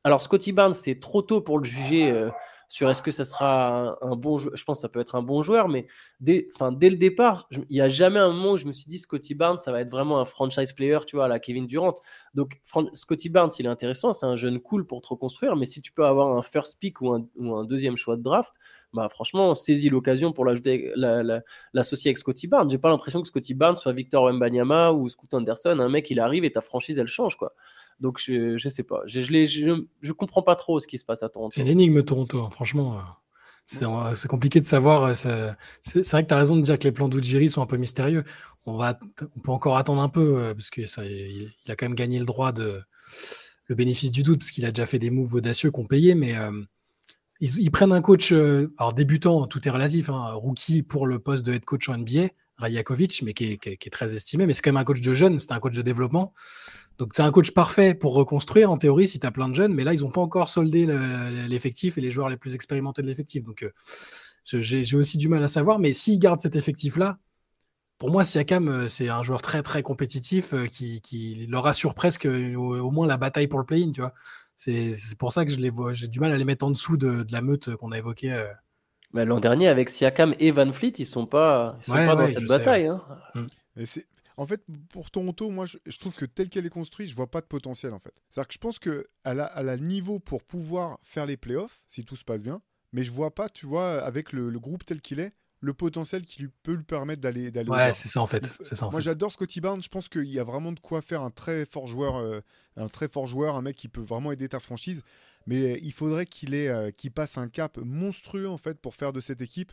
alors, Scotty Barnes, c'est trop tôt pour le juger euh, sur est-ce que ça sera un, bon joueur. Je pense que ça peut être un bon joueur, mais dès, enfin, dès le départ, il n'y a jamais un moment où je me suis dit Scotty Barnes, ça va être vraiment un franchise player, tu vois, la Kevin Durant. Donc, Scotty Barnes, il est intéressant, c'est un jeune cool pour te reconstruire, mais si tu peux avoir un first pick ou un, ou un deuxième choix de draft, bah franchement, saisis l'occasion pour l'ajouter- la- la- l'associer avec Scotty Barnes. J'ai pas l'impression que Scotty Barnes soit Victor Wembanyama ou Scoot Anderson. Un mec, il arrive et ta franchise, elle change, quoi. Donc, je, je sais pas. Je, je, je, je comprends pas trop ce qui se passe à Toronto. C'est une énigme Toronto, hein, franchement. euh, C'est c'est compliqué de savoir. euh, C'est vrai que tu as raison de dire que les plans d'Ujiri sont un peu mystérieux. On, va, on peut encore attendre un peu, euh, parce que ça, il, il a quand même gagné le droit de le bénéfice du doute, parce qu'il a déjà fait des moves audacieux qu'on payait, mais euh, ils, ils prennent un coach, euh, alors débutant, tout est relatif, hein, rookie pour le poste de head coach en NBA, Rajakovic, mais qui est, qui est- qui est très estimé, mais c'est quand même un coach de jeunes, c'est un coach de développement. Donc c'est un coach parfait pour reconstruire en théorie si tu as plein de jeunes, mais là ils n'ont pas encore soldé le- l'effectif et les joueurs les plus expérimentés de l'effectif. Donc euh, j'ai aussi du mal à savoir, mais s'ils gardent cet effectif-là, pour moi Siakam euh, c'est un joueur très très compétitif euh, qui, qui leur assure presque au, au moins la bataille pour le play-in, tu vois. C'est pour ça que je les vois, j'ai du mal à les mettre en dessous de, de la meute qu'on a évoquée. euh. Mais L'an dernier, avec Siakam et Van Fleet, ils sont pas, ils sont Ouais, pas dans cette bataille. hein. C'est- En fait, pour Toronto, moi, je, je trouve que tel qu'elle est construite, je vois pas de potentiel, en fait. C'est-à-dire que je pense qu'elle a, elle a le niveau pour pouvoir faire les playoffs, si tout se passe bien, mais je vois pas, tu vois, avec le, le groupe tel qu'il est, le potentiel qui lui peut lui permettre d'aller d'aller Ouais, c'est ça en fait. C'est ça en Moi, j'adore Scotty Barnes. Je pense qu'il y a vraiment de quoi faire un très fort joueur, euh, un très fort joueur, un mec qui peut vraiment aider ta franchise. Mais il faudrait qu'il ait, euh, qu'il passe un cap monstrueux en fait pour faire de cette équipe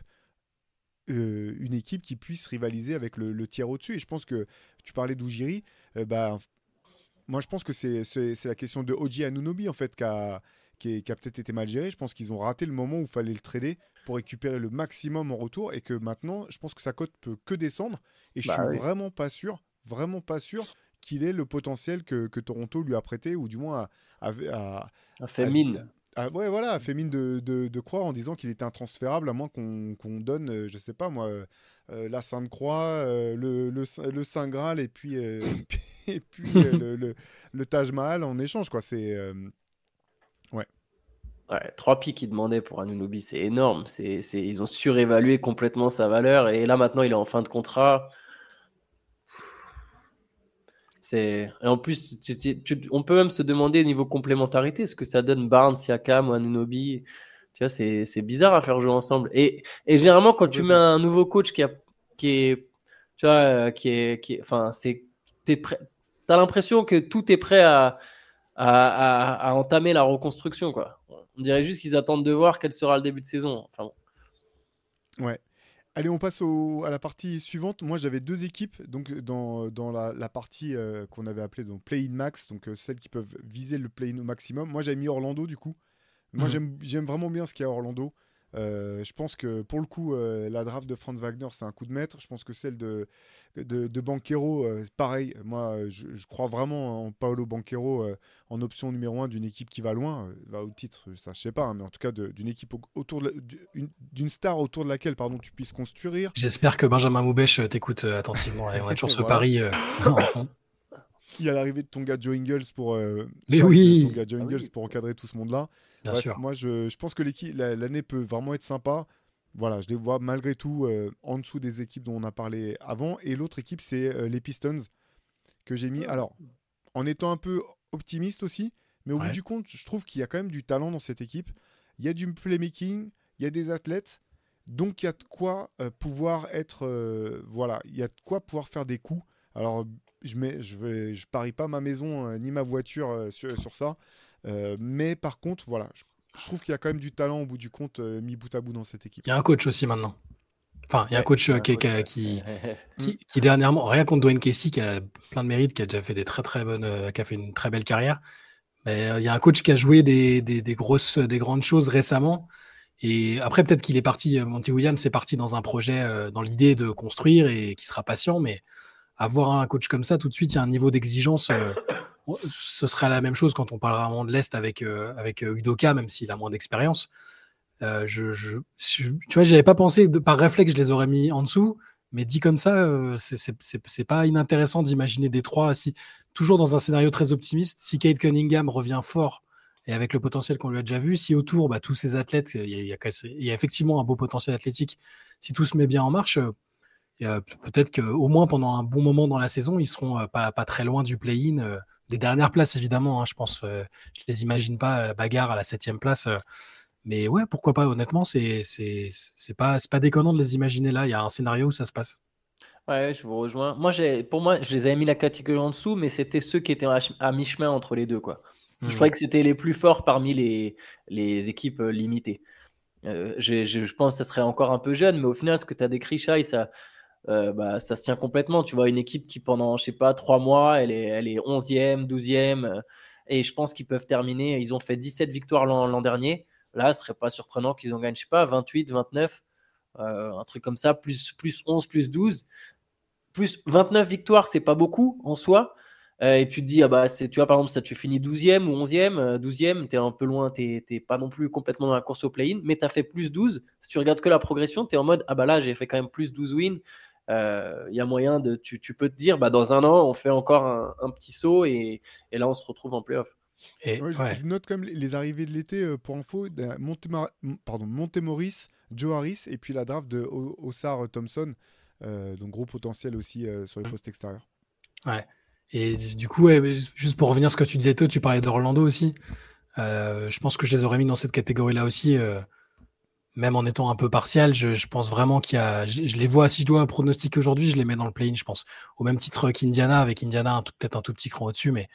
euh, une équipe qui puisse rivaliser avec le, le tiers au-dessus. Et je pense que tu parlais d'Ujiri, euh, bah, moi je pense que c'est, la question de Oji Anunobi en fait qui a, qui est- qui a peut-être été mal géré. Je pense qu'ils ont raté le moment où il fallait le trader pour récupérer le maximum en retour et que maintenant, je pense que sa cote peut que descendre. Et je Bah suis oui. vraiment pas sûr, vraiment pas sûr qu'il ait le potentiel que, que Toronto lui a prêté ou du moins a, a- a- fait a- mine. A- ouais, voilà, fait mine de, croire en disant qu'il était intransférable à moins qu'on donne, euh, je sais pas moi, euh, euh, la Sainte Croix, euh, le, Saint- Graal et puis, et puis, le, Taj Mahal en échange. quoi. C'est Ouais, trois pics qu'ils demandaient pour Anunobi, c'est énorme. C'est, ils ont surévalué complètement sa valeur. Et là, maintenant, il est en fin de contrat. Et en plus, on peut même se demander niveau complémentarité ce que ça donne Barnes, Siakam ou Anunobi. Tu vois, c'est, bizarre à faire jouer ensemble. Et, généralement, quand tu mets un nouveau coach qui, a, qui est. Tu vois, euh, qui est. Qui enfin, c'est. T'es. T'as l'impression que tout est prêt à, à, à- à entamer la reconstruction. Quoi. On dirait juste qu'ils attendent de voir quel sera le début de saison. Enfin, bon. Ouais. Allez, on passe au- à la partie suivante. Moi, j'avais deux équipes donc dans, dans la, la partie euh, qu'on avait appelée donc play-in max, donc euh, celles qui peuvent viser le play-in au maximum. Moi, j'avais mis Orlando du coup. Moi, Mhm. j'aime j'aime vraiment bien ce qu'il y a à Orlando. Euh, je pense que pour le coup, euh, la draft de Franz Wagner, c'est un coup de maître. Je pense que celle de, de, de Banquero, euh, pareil. Moi, je, je crois vraiment en Paolo Banquero en option numéro 1 d'une équipe qui va loin. Va au titre, ça je sais pas, hein, mais en tout cas d'une équipe au- autour d'une- star autour de laquelle pardon, tu puisses construire. J'espère que Benjamin Moubèche t'écoute attentivement. Et on a toujours ce Voilà. pari en fond. Il y a l'arrivée de ton gars Joe Ingles pour, euh, Mais Shaq, oui. ton gars Joe Ah Ingles oui. pour encadrer tout ce monde-là. Bien Bref, sûr. Moi, je, je pense que l'année peut vraiment être sympa. Voilà, je les vois malgré tout euh, en dessous des équipes dont on a parlé avant. Et l'autre équipe, c'est euh, les Pistons que j'ai mis. Alors, en étant un peu optimiste aussi, mais au Ouais. bout du compte, je trouve qu'il y a quand même du talent dans cette équipe. Il y a du playmaking, il y a des athlètes. Donc, il y a de quoi euh, pouvoir être. euh, voilà, il y a de quoi pouvoir faire des coups. Alors, je mets, je vais, je parie pas ma maison euh, ni ma voiture euh, sur, sur ça. Euh, mais par contre, voilà, je, je trouve qu'il y a quand même du talent au bout du compte euh, mis bout à bout dans cette équipe. Il y a un coach aussi maintenant. Enfin, il y a un coach qui, coach, qui- ouais. qui, qui, qui dernièrement, rien contre Dwayne Casey, qui a plein de mérite, qui a déjà fait des très très bonnes, qui a fait une très belle carrière. Mais il y a un coach qui a joué des, des, des grosses, des grandes choses récemment. Et après, peut-être qu'il est parti, Monty Williams est parti dans un projet, dans l'idée de construire et qui sera patient. Mais avoir un coach comme ça, tout de suite, il y a un niveau d'exigence. euh, ce serait la même chose quand on parlera vraiment de l'Est avec, euh, avec euh, Udoka, même s'il a moins d'expérience. Euh, je, je, tu vois, j'avais pas pensé, par réflexe, je les aurais mis en dessous, mais dit comme ça, c'est- pas inintéressant d'imaginer des trois, toujours dans un scénario très optimiste. Si Kate Cunningham revient fort et avec le potentiel qu'on lui a déjà vu, si autour, bah, tous ces athlètes, il y, a, effectivement un beau potentiel athlétique, si tout se met bien en marche, peut-être qu'au moins pendant un bon moment dans la saison, ils seront euh, pas, pas très loin du play-in. euh, des dernières places, évidemment, hein, je pense. euh, je les imagine pas la bagarre à la septième place. euh, mais ouais, pourquoi pas, honnêtement, c'est c'est- c'est pas, c'est pas déconnant de les imaginer là. Il y a un scénario où ça se passe. Ouais, je vous rejoins. Moi, j'ai, pour moi, je les avais mis la catégorie en dessous, mais c'était ceux qui étaient à, ch- à mi-chemin entre les deux, quoi. Je Mhm. trouvais que c'était les plus forts parmi les, les équipes euh, limitées. Euh, je, je pense que ça serait encore un peu jeune, mais au final, ce que tu as décrit, Shai, ça, euh, bah, ça se tient complètement. Tu vois, une équipe qui, pendant, je sais pas, trois mois, elle est, elle est 11e, 12e, euh, et je pense qu'ils peuvent terminer. Ils ont fait 17 victoires l'an dernier. Là, ce serait pas surprenant qu'ils en gagnent, je sais pas, 28, 29, euh, un truc comme ça, plus, plus 11, plus 12. Plus 29 victoires, c'est pas beaucoup en soi. Euh, et tu te dis, ah bah, tu vois, par exemple, tu finis 12e ou 11e, euh, 12e, tu es un peu loin, tu n'es pas non plus complètement dans la course au play-in, mais tu as fait plus 12. Si tu regardes que la progression, tu es en mode, ah bah là, j'ai fait quand même plus 12 wins. Il y a moyen de, tu, tu, peux te dire, bah, dans un an, on fait encore un, un petit saut et, et, là, on se retrouve en playoff. Et, ouais, ouais. je, je, note quand même les, arrivées de l'été euh, pour info Montemar pardon, Montemoris, Joe Harris et puis la draft de Osar Thompson. Euh, donc gros potentiel aussi euh, sur les postes extérieurs. Ouais. Et du coup, ouais, juste pour revenir à ce que tu disais, toi, tu parlais d'Orlando aussi. Euh, je pense que je les aurais mis dans cette catégorie-là aussi, euh, même en étant un peu partial. Je, pense vraiment qu'il y a. Je, les vois, si je dois pronostiquer aujourd'hui, je les mets dans le play-in, je pense. Au même titre qu'Indiana, avec Indiana peut-être un tout petit cran au-dessus, mais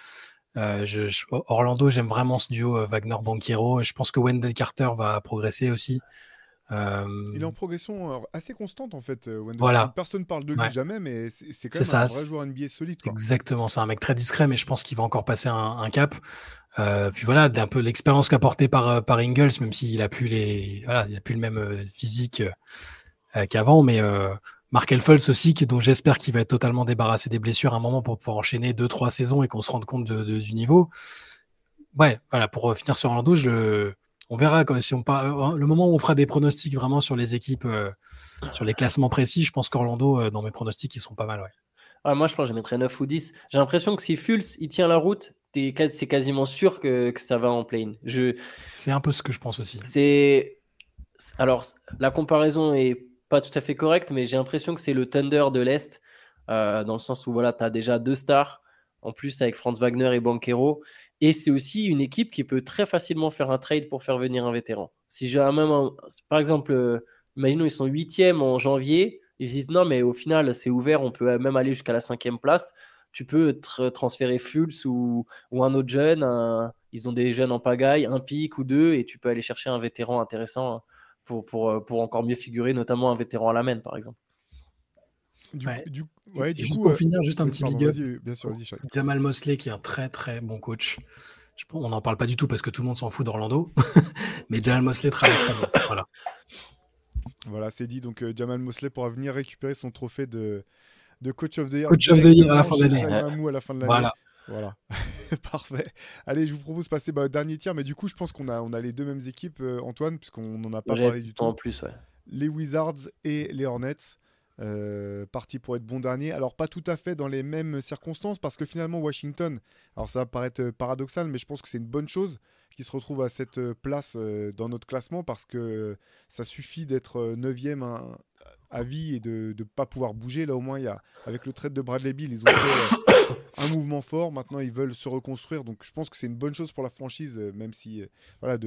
euh, Orlando, j'aime vraiment ce duo euh, Wagner-Banquero. Je pense que Wendell Carter va progresser aussi. Euh... Il est en progression assez constante en fait. Wendell. Voilà. Personne parle de lui ouais. jamais, mais c'est quand même ça, un vrai joueur NBA solide. Quoi. Exactement, c'est un mec très discret, mais je pense qu'il va encore passer un, un cap. Euh, puis voilà, un peu l'expérience qu'a portée par, par Ingles, même s'il a plus les, voilà, il a plus le même euh, physique euh, qu'avant, mais Mark Elfels aussi, dont j'espère qu'il va être totalement débarrassé des blessures à un moment pour pouvoir enchaîner deux trois saisons et qu'on se rende compte de, de, du niveau. Ouais, voilà, pour finir sur Orlando, je on verra quand, si on part, le moment où on fera des pronostics vraiment sur les équipes, euh, sur les classements précis, je pense qu'Orlando, euh, dans mes pronostics, ils sont pas mal. Ouais. Ah, moi, je pense que je mettrais 9 ou 10. J'ai l'impression que si Fulz il tient la route, c'est quasiment sûr que, que, ça va en play je... C'est un peu ce que je pense aussi. C'est Alors, la comparaison est pas tout à fait correcte, mais j'ai l'impression que c'est le Thunder de l'Est, euh, dans le sens où voilà, tu as déjà deux stars, en plus avec Franz Wagner et Banquero. Et c'est aussi une équipe qui peut très facilement faire un trade pour faire venir un vétéran. Si j'ai même, un, par exemple, euh, imaginons ils sont huitièmes en janvier, ils se disent non mais au final c'est ouvert, on peut même aller jusqu'à la cinquième place. Tu peux tra transférer Fultz ou, ou, un autre jeune. Un, ils ont des jeunes en pagaille, un pic ou deux, et tu peux aller chercher un vétéran intéressant pour, pour, pour encore mieux figurer, notamment un vétéran à la main par exemple. Du, ouais. du, ouais, du juste coup, pour euh, finir, juste un petit big up. Bien sûr, vas-y, Jamal Mosley, qui est un très très bon coach. Je, on n'en parle pas du tout parce que tout le monde s'en fout d'Orlando. Mais Jamal Mosley travaille très bien. Voilà. Voilà, c'est dit. Donc, euh, Jamal Mosley pourra venir récupérer son trophée de, de Coach of the Year. Coach of the Year à la fin de l'année. À la fin de l'année. Voilà. Voilà. Parfait. Allez, je vous propose de passer bah, au dernier tiers. Mais du coup, je pense qu'on a, on a les deux mêmes équipes, euh, Antoine, puisqu'on n'en a pas parlé du en tout. plus, ouais. Les Wizards et les Hornets. Euh, partis pour être bon dernier. Alors pas tout à fait dans les mêmes circonstances parce que finalement Washington, alors ça va paraître euh, paradoxal mais je pense que c'est une bonne chose qu'ils se retrouvent à cette euh, place dans notre classement parce que ça suffit d'être 9e à, à vie et de ne pas pouvoir bouger. Là au moins y a, avec le trade de Bradley Bill ils ont fait un mouvement fort. Maintenant ils veulent se reconstruire donc je pense que c'est une bonne chose pour la franchise euh, même si euh, voilà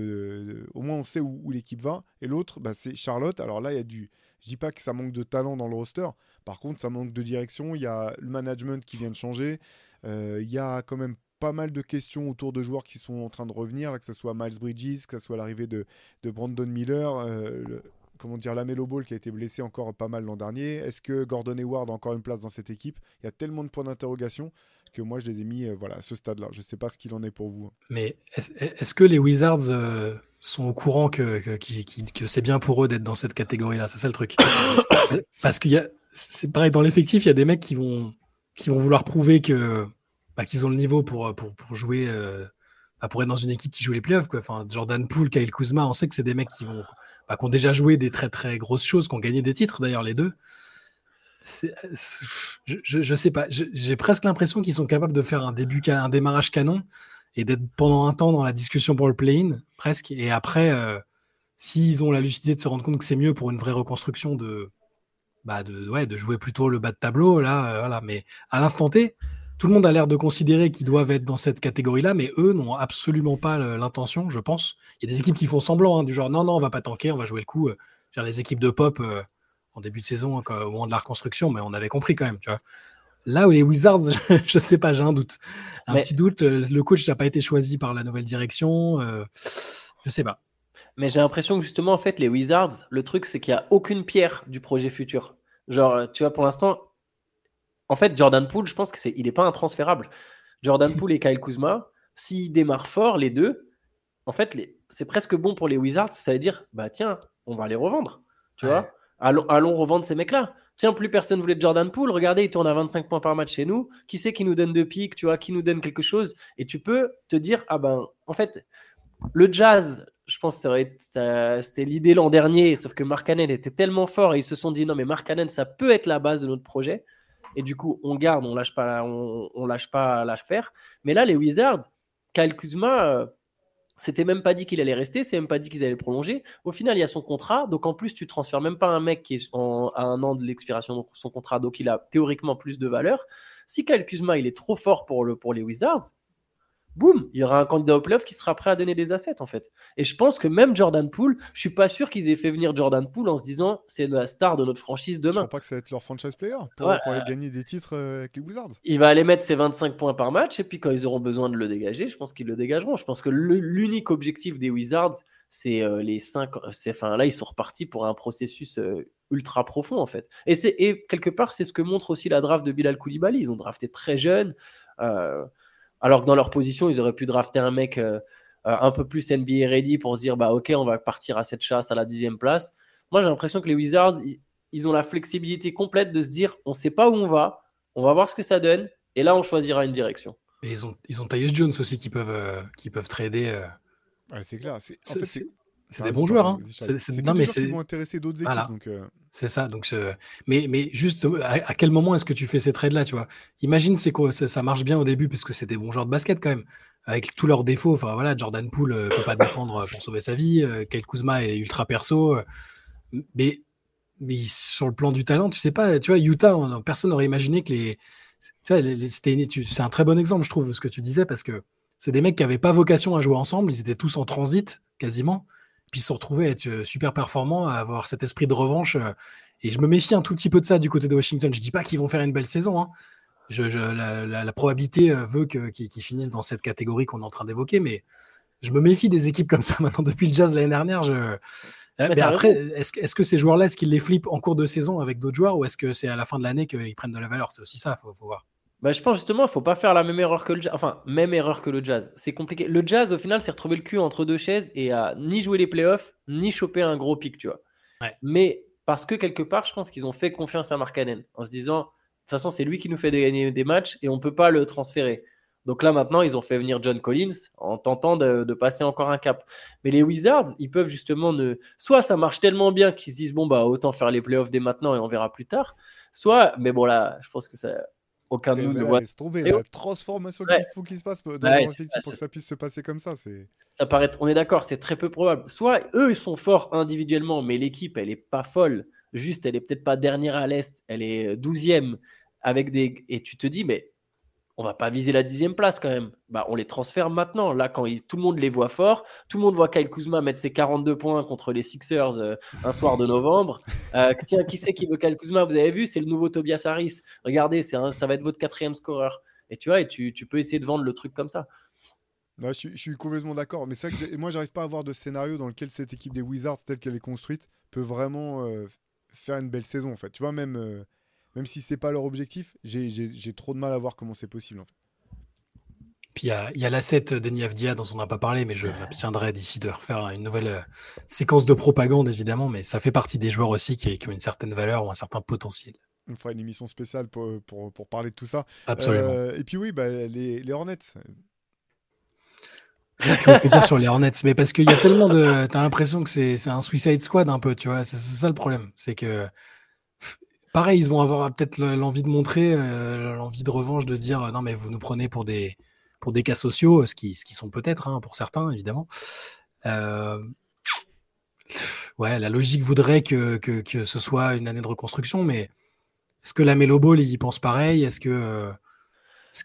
au moins on sait où, l'équipe va. Et l'autre bah, c'est Charlotte. Alors là il y a du je dis pas que ça manque de talent dans le roster. Par contre, ça manque de direction. Il y a le management qui vient de changer. Euh, il y a quand même pas mal de questions autour de joueurs qui sont en train de revenir, que ce soit Miles Bridges, que ce soit l'arrivée de, Brandon Miller, le- comment dire, Lamelo Ball qui a été blessé encore pas mal l'an dernier. Est-ce que Gordon Hayward a encore une place dans cette équipe? Il y a tellement de points d'interrogation que moi je les ai mis euh, voilà, à ce stade-là. Je ne sais pas ce qu'il en est pour vous. Mais est-ce que les Wizards euh, sont au courant que, que, que c'est bien pour eux d'être dans cette catégorie-là? C'est ça le truc. Parce a, c'est pareil, dans l'effectif, il y a des mecs qui vont, qui vont vouloir prouver que, bah, qu'ils ont le niveau pour, pour, pour jouer, euh, bah, pour être dans une équipe qui joue les playoffs. Quoi. Enfin, Jordan Poole, Kyle Kuzma, on sait que c'est des mecs qui, vont, bah, qui ont déjà joué des très très grosses choses, qui ont gagné des titres d'ailleurs, les deux. C'est- je, je, sais pas, j'ai presque l'impression qu'ils sont capables de faire un début, un démarrage canon et d'être pendant un temps dans la discussion pour le play-in, presque. Et après, euh, s'ils ont la lucidité de se rendre compte que c'est mieux pour une vraie reconstruction de, bah de, jouer plutôt le bas de tableau, là, euh, voilà. Mais à l'instant T, tout le monde a l'air de considérer qu'ils doivent être dans cette catégorie-là, mais eux n'ont absolument pas l'intention, je pense. Il y a des équipes qui font semblant, hein, du genre non, non, on va pas tanker, on va jouer le coup. euh, genre les équipes de pop euh, en début de saison, hein, quand- au moment de la reconstruction, mais on avait compris quand même, tu vois. Là où les Wizards, je sais pas, j'ai un doute. Un Mais- petit doute, euh, le coach n'a pas été choisi par la nouvelle direction. euh, je sais pas. Mais j'ai l'impression que justement, en fait, les Wizards, le truc, c'est qu'il n'y a aucune pierre du projet futur. Genre, euh, tu vois, pour l'instant, en fait, Jordan Poole, je pense que c'est, il n'est pas intransférable. Jordan Poole et Kyle Kuzma, s'ils démarrent fort, les deux, en fait, les- c'est presque bon pour les Wizards. Ça veut dire, bah tiens, on va les revendre. Tu Ouais. vois allons, allons revendre ces mecs-là. Tiens, plus personne voulait Jordan Poole. Regardez, il tourne à 25 points par match chez nous. Qui c'est qui nous donne de piques, tu vois, qui nous donne quelque chose? Et tu peux te dire, ah ben, en fait, le jazz, je pense que c'était l'idée l'an dernier, sauf que Mark Cannon était tellement fort et ils se sont dit non mais Mark Cannon, ça peut être la base de notre projet. Et du coup, on garde, on lâche pas, on, on lâche pas lâche faire. Mais là, les Wizards, Kyle Kuzma, euh, c'était même pas dit qu'il allait rester, c'est même pas dit qu'ils allaient le prolonger. Au final, il y a son contrat, donc en plus, tu transfères même pas un mec qui est en- à un an de l'expiration de son contrat, donc il a théoriquement plus de valeur. Si Kyle Kuzma, il est trop fort pour, le, pour les Wizards, boum, il y aura un candidat au playoff qui sera prêt à donner des assets en fait. Et je pense que même Jordan Poole, je suis pas sûr qu'ils aient fait venir Jordan Poole en se disant c'est la star de notre franchise Je demain. crois pas que ça va être leur franchise player pour, Ouais, pour aller gagner des titres euh, avec les Wizards. Il va aller mettre ses 25 points par match et puis quand ils auront besoin de le dégager, je pense qu'ils le dégageront. Je pense que l'unique objectif des Wizards, c'est euh, les 5 c'est enfin là ils sont repartis pour un processus euh, ultra profond en fait. Et c'est et quelque part c'est ce que montre aussi la draft de Bilal Koulibaly, ils ont drafté très jeune alors que dans leur position, ils auraient pu drafter un mec euh, euh, un peu plus NBA ready pour se dire bah OK, on va partir à cette chasse à la dixième place. Moi, j'ai l'impression que les Wizards, ils, ont la flexibilité complète de se dire on sait pas où on va, on va voir ce que ça donne, et là, on choisira une direction. Et ils ont, ils ont Tyus Jones aussi qui peuvent, euh, qui peuvent trader. euh. Ouais, c'est clair. C'est en C'est fait, c'est- des bons joueurs. pardon, Hein. C'est- non, des mais joueurs qui c'est vont intéresser d'autres équipes. Voilà. Donc, euh, c'est ça. Donc, je- mais, mais juste, euh, à, à quel moment est-ce que tu fais ces trades-là, tu vois? Imagine, c'est quoi ça, marche bien au début parce que c'est des bons joueurs de basket quand même, avec tous leurs défauts. Enfin voilà, Jordan Poole euh, peut pas défendre pour sauver sa vie. euh, Kyle Kuzma est ultra perso. euh, mais, mais sur le plan du talent, tu sais pas. Tu vois, Utah, on- personne n'aurait imaginé que les. Les- c'est un très bon exemple, je trouve, ce que tu disais, parce que c'est des mecs qui avaient pas vocation à jouer ensemble. Ils étaient tous en transit quasiment. Puis se sont retrouvés à être euh, super performants, à avoir cet esprit de revanche. euh, Et je me méfie un tout petit peu de ça du côté de Washington. Je dis pas qu'ils vont faire une belle saison. hein. Je, je- la, la- la probabilité euh, veut qu'ils finissent dans cette catégorie qu'on est en train d'évoquer, mais je me méfie des équipes comme ça maintenant depuis le Jazz l'année dernière. Je... Euh, Mais après, est-ce que, est-ce que ces joueurs-là, est-ce qu'ils les flippent en cours de saison avec d'autres joueurs ou est-ce que c'est à la fin de l'année qu'ils prennent de la valeur? C'est aussi ça, faut, faut voir. Bah, je pense justement, il faut pas faire la même erreur que le jazz. Enfin, même erreur que le jazz. C'est compliqué. Le jazz, au final, s'est retrouvé le cul entre deux chaises et a ni joué les playoffs, ni chopé un gros pic, tu vois. Ouais. Mais parce que quelque part, je pense qu'ils ont fait confiance à Markkanen en se disant, de toute façon, c'est lui qui nous fait gagner des matchs et on ne peut pas le transférer. Donc là, maintenant, ils ont fait venir John Collins en tentant de, de, passer encore un cap. Mais les Wizards, ils peuvent justement ne. Soit ça marche tellement bien qu'ils se disent, bon, bah, autant faire les playoffs dès maintenant et on verra plus tard. Soit, mais bon, là, je pense que ça. Aucun de nous ne voit. Tomber, la transformation qu'il faut qu'il se passe dans ouais, pour que ça puisse se passer comme ça. Ça paraît, on est d'accord, c'est très peu probable. Soit eux, ils sont forts individuellement, mais l'équipe, elle est pas folle. Juste, elle est peut-être pas dernière à l'Est, elle est douzième. Avec des... Et tu te dis, mais on va pas viser la dixième place quand même. Bah, on les transfère maintenant. Là, quand tout le monde les voit forts, tout le monde voit Kyle Kuzma mettre ses 42 points contre les Sixers euh, un soir de novembre. Euh, tiens, qui c'est qui veut Kyle Kuzma? Vous avez vu, c'est le nouveau Tobias Harris. Regardez, ça va être votre quatrième scoreur. Et tu vois, et tu, peux essayer de vendre le truc comme ça. je, suis complètement d'accord. Mais c'est que moi, j'arrive pas à voir de scénario dans lequel cette équipe des Wizards, telle qu'elle est construite, peut vraiment euh, faire une belle saison. En fait, tu vois, même même si c'est pas leur objectif, j'ai trop de mal à voir comment c'est possible. En fait. Puis il y a, l'asset d'Eni Avdia dont on n'a pas parlé, mais je m'abstiendrai d'ici de refaire une nouvelle euh, séquence de propagande, évidemment, mais ça fait partie des joueurs aussi qui, ont une certaine valeur ou un certain potentiel. On fera une émission spéciale pour, pour, parler de tout ça. Absolument. Euh, et puis oui, bah, les, les Hornets. que dire sur les Hornets Mais parce qu'il y a tellement de. T'as l'impression que c'est un Suicide Squad un peu, tu vois. C'est ça le problème. C'est que pareil, ils vont avoir peut-être l'envie de montrer, euh, l'envie de revanche, de dire euh, non, mais vous nous prenez pour des, pour des cas sociaux, ce qui, ce qui sont peut-être hein, pour certains, évidemment. Euh, ouais, la logique voudrait que, que, ce soit une année de reconstruction, mais est-ce que la Melo Ball y pense pareil? Est-ce que,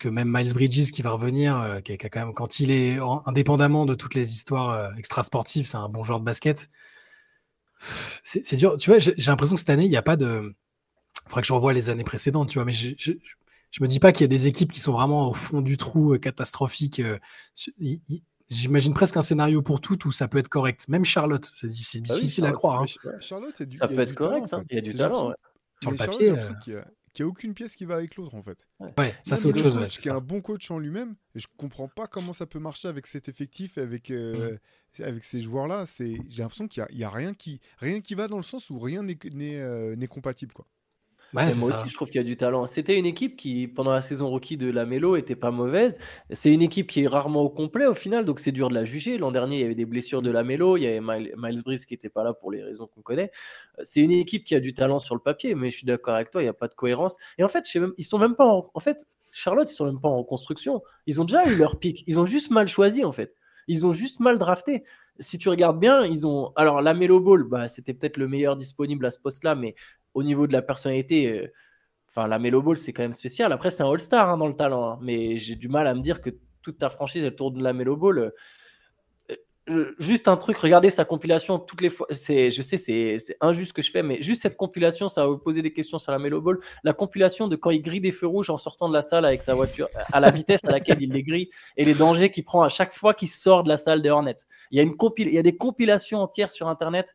que même Miles Bridges qui va revenir, qui, quand même, quand il est indépendamment de toutes les histoires extra-sportives, c'est un bon joueur de basket. C'est dur. Tu vois, j'ai l'impression que cette année, il n'y a pas de il faudrait que je revoie les années précédentes, tu vois, mais je, je, me dis pas qu'il y a des équipes qui sont vraiment au fond du trou euh, catastrophique. Euh, j'imagine presque un scénario pour toutes où ça peut être correct. Même Charlotte, c'est ah difficile à croire. Hein. Charlotte, du, ça peut être correct, hein. il y a du talent. Sur le papier. Euh, qu'il n'y a, aucune pièce qui va avec l'autre en fait. Ouais, ça c'est autre chose. Parce qui est un bon coach en lui-même, et je comprends pas comment ça peut marcher avec cet effectif et avec, mm. avec ces joueurs-là. J'ai l'impression qu'il n'y a, a, rien, qui, rien qui va dans le sens où rien n'est compatible. Quoi moi aussi, je trouve qu'il y a du talent. C'était une équipe qui, pendant la saison rookie de la Mélo, était pas mauvaise. C'est une équipe qui est rarement au complet au final, donc c'est dur de la juger. L'an dernier, il y avait des blessures de la Mélo, il y avait Miles, Brice qui n'était pas là pour les raisons qu'on connaît. C'est une équipe qui a du talent sur le papier, mais je suis d'accord avec toi, il n'y a pas de cohérence. Et en fait, je même, ils sont même pas en, en fait, Charlotte, ils sont même pas en construction. Ils ont déjà eu leur pic. Ils ont juste mal choisi en fait. Ils ont juste mal drafté si tu regardes bien, ils ont. Alors, la Melo Ball, bah, c'était peut-être le meilleur disponible à ce poste-là, mais au niveau de la personnalité, euh, enfin, la Melo Ball, c'est quand même spécial. Après, c'est un All-Star hein, dans le talent, hein, mais j'ai du mal à me dire que toute ta franchise, elle tourne de la Melo Ball. Euh, juste un truc, regardez sa compilation toutes les fois. C'est, je sais, c'est, injuste que je fais, mais juste cette compilation, ça va vous poser des questions sur la Melo Ball. La compilation de quand il grille des feux rouges en sortant de la salle avec sa voiture, à la vitesse à laquelle il les grille, et les dangers qu'il prend à chaque fois qu'il sort de la salle des Hornets. Il y a, une compil... il y a des compilations entières sur Internet.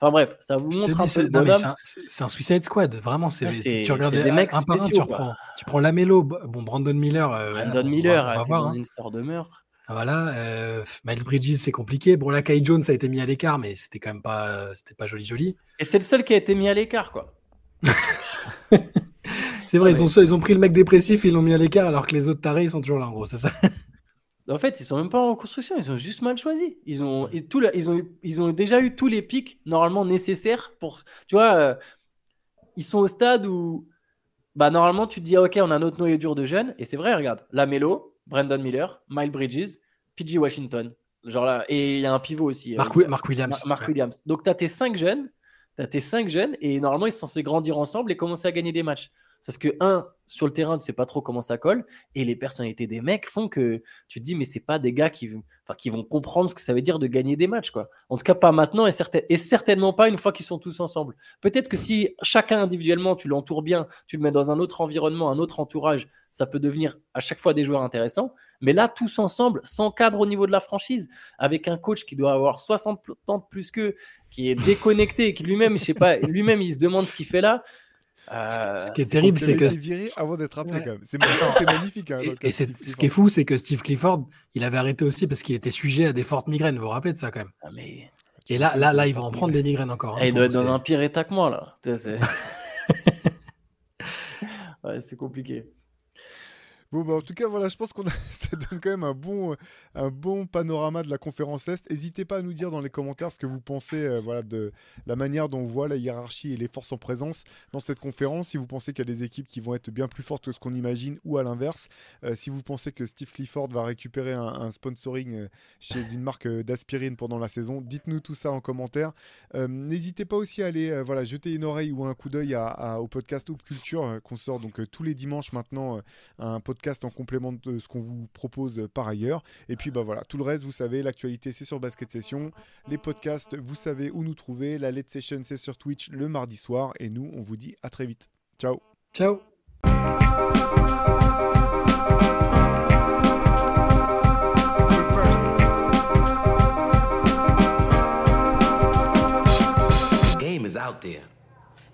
Enfin bref, ça vous montre un peu C'est un, Suicide Squad, vraiment. C'est, si tu regardes des mecs un par un, tu, reprends, tu prends Lamelo, bon, Brandon Miller. Euh, Brandon Miller, on va, voir, dans hein. une histoire de meurtre. Ah, voilà, euh, Miles Bridges, c'est compliqué. Bon, là, Kai Jones a été mis à l'écart, mais c'était quand même pas, c'était pas joli, joli. Et c'est le seul qui a été mis à l'écart, quoi. c'est vrai, ils, ont, ils ont pris le mec dépressif, ils l'ont mis à l'écart, alors que les autres tarés, ils sont toujours là, en gros, c'est ça. En fait, ils sont même pas en construction, ils ont juste mal choisi. Ils ont, tout, ils ont, ils ont déjà eu tous les pics normalement nécessaires pour. Tu vois, euh, ils sont au stade où, bah, normalement, tu te dis, ok, on a notre noyau dur de jeunes, et c'est vrai, regarde, la Mélo, Brandon Miller, Miles Bridges, PG Washington. Genre là, et il y a un pivot aussi. Euh, Mark, Williams. Mark Williams. Donc tu as tes cinq jeunes, tu as tes cinq jeunes, et normalement ils sont censés grandir ensemble et commencer à gagner des matchs. Sauf que, un, sur le terrain, tu sais pas trop comment ça colle, et les personnalités des mecs font que tu te dis, mais c'est pas des gars qui, qui vont comprendre ce que ça veut dire de gagner des matchs, quoi. En tout cas, pas maintenant, et, et certainement pas une fois qu'ils sont tous ensemble. Peut-être que si chacun individuellement, tu l'entoures bien, tu le mets dans un autre environnement, un autre entourage, ça peut devenir à chaque fois des joueurs intéressants. Mais là, tous ensemble, sans cadre au niveau de la franchise, avec un coach qui doit avoir 60 ans de plus qu'eux, qui est déconnecté, qui lui-même, je sais pas, lui-même, il se demande ce qu'il fait là. Euh, ce qui est, terrible, c'est que. avant d'être appelé, quand même. C'est magnifique. Hein, et, ce qui est fou, c'est que Steve Clifford, il avait arrêté aussi parce qu'il était sujet à des fortes migraines. Vous vous rappelez de ça, quand même ah, mais... Et là, là, là, il va en prendre des migraines encore. hein, Eh, il doit être dans un pire état que moi, là. Ouais, c'est compliqué. Bon, bah, en tout cas, voilà, je pense qu'on a... ça donne quand même un bon, un bon panorama de la conférence Est. N'hésitez pas à nous dire dans les commentaires ce que vous pensez euh, voilà, de la manière dont on voit la hiérarchie et les forces en présence dans cette conférence. Si vous pensez qu'il y a des équipes qui vont être bien plus fortes que ce qu'on imagine ou à l'inverse. Euh, si vous pensez que Steve Clifford va récupérer un, sponsoring euh, chez une marque d'aspirine pendant la saison, dites-nous tout ça en commentaire. N'hésitez pas aussi à aller voilà, jeter une oreille ou un coup d'œil au podcast Hoop Culture qu'on sort donc tous les dimanches maintenant. un podcast en complément de ce qu'on vous propose euh, par ailleurs. Et puis bah voilà, tout le reste, vous savez, l'actualité c'est sur Basket Session, les podcasts, vous savez où nous trouver, la Late Session c'est sur Twitch le mardi soir et nous on vous dit à très vite. Ciao. Ciao. game is out there,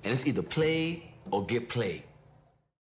and it's either play or get played.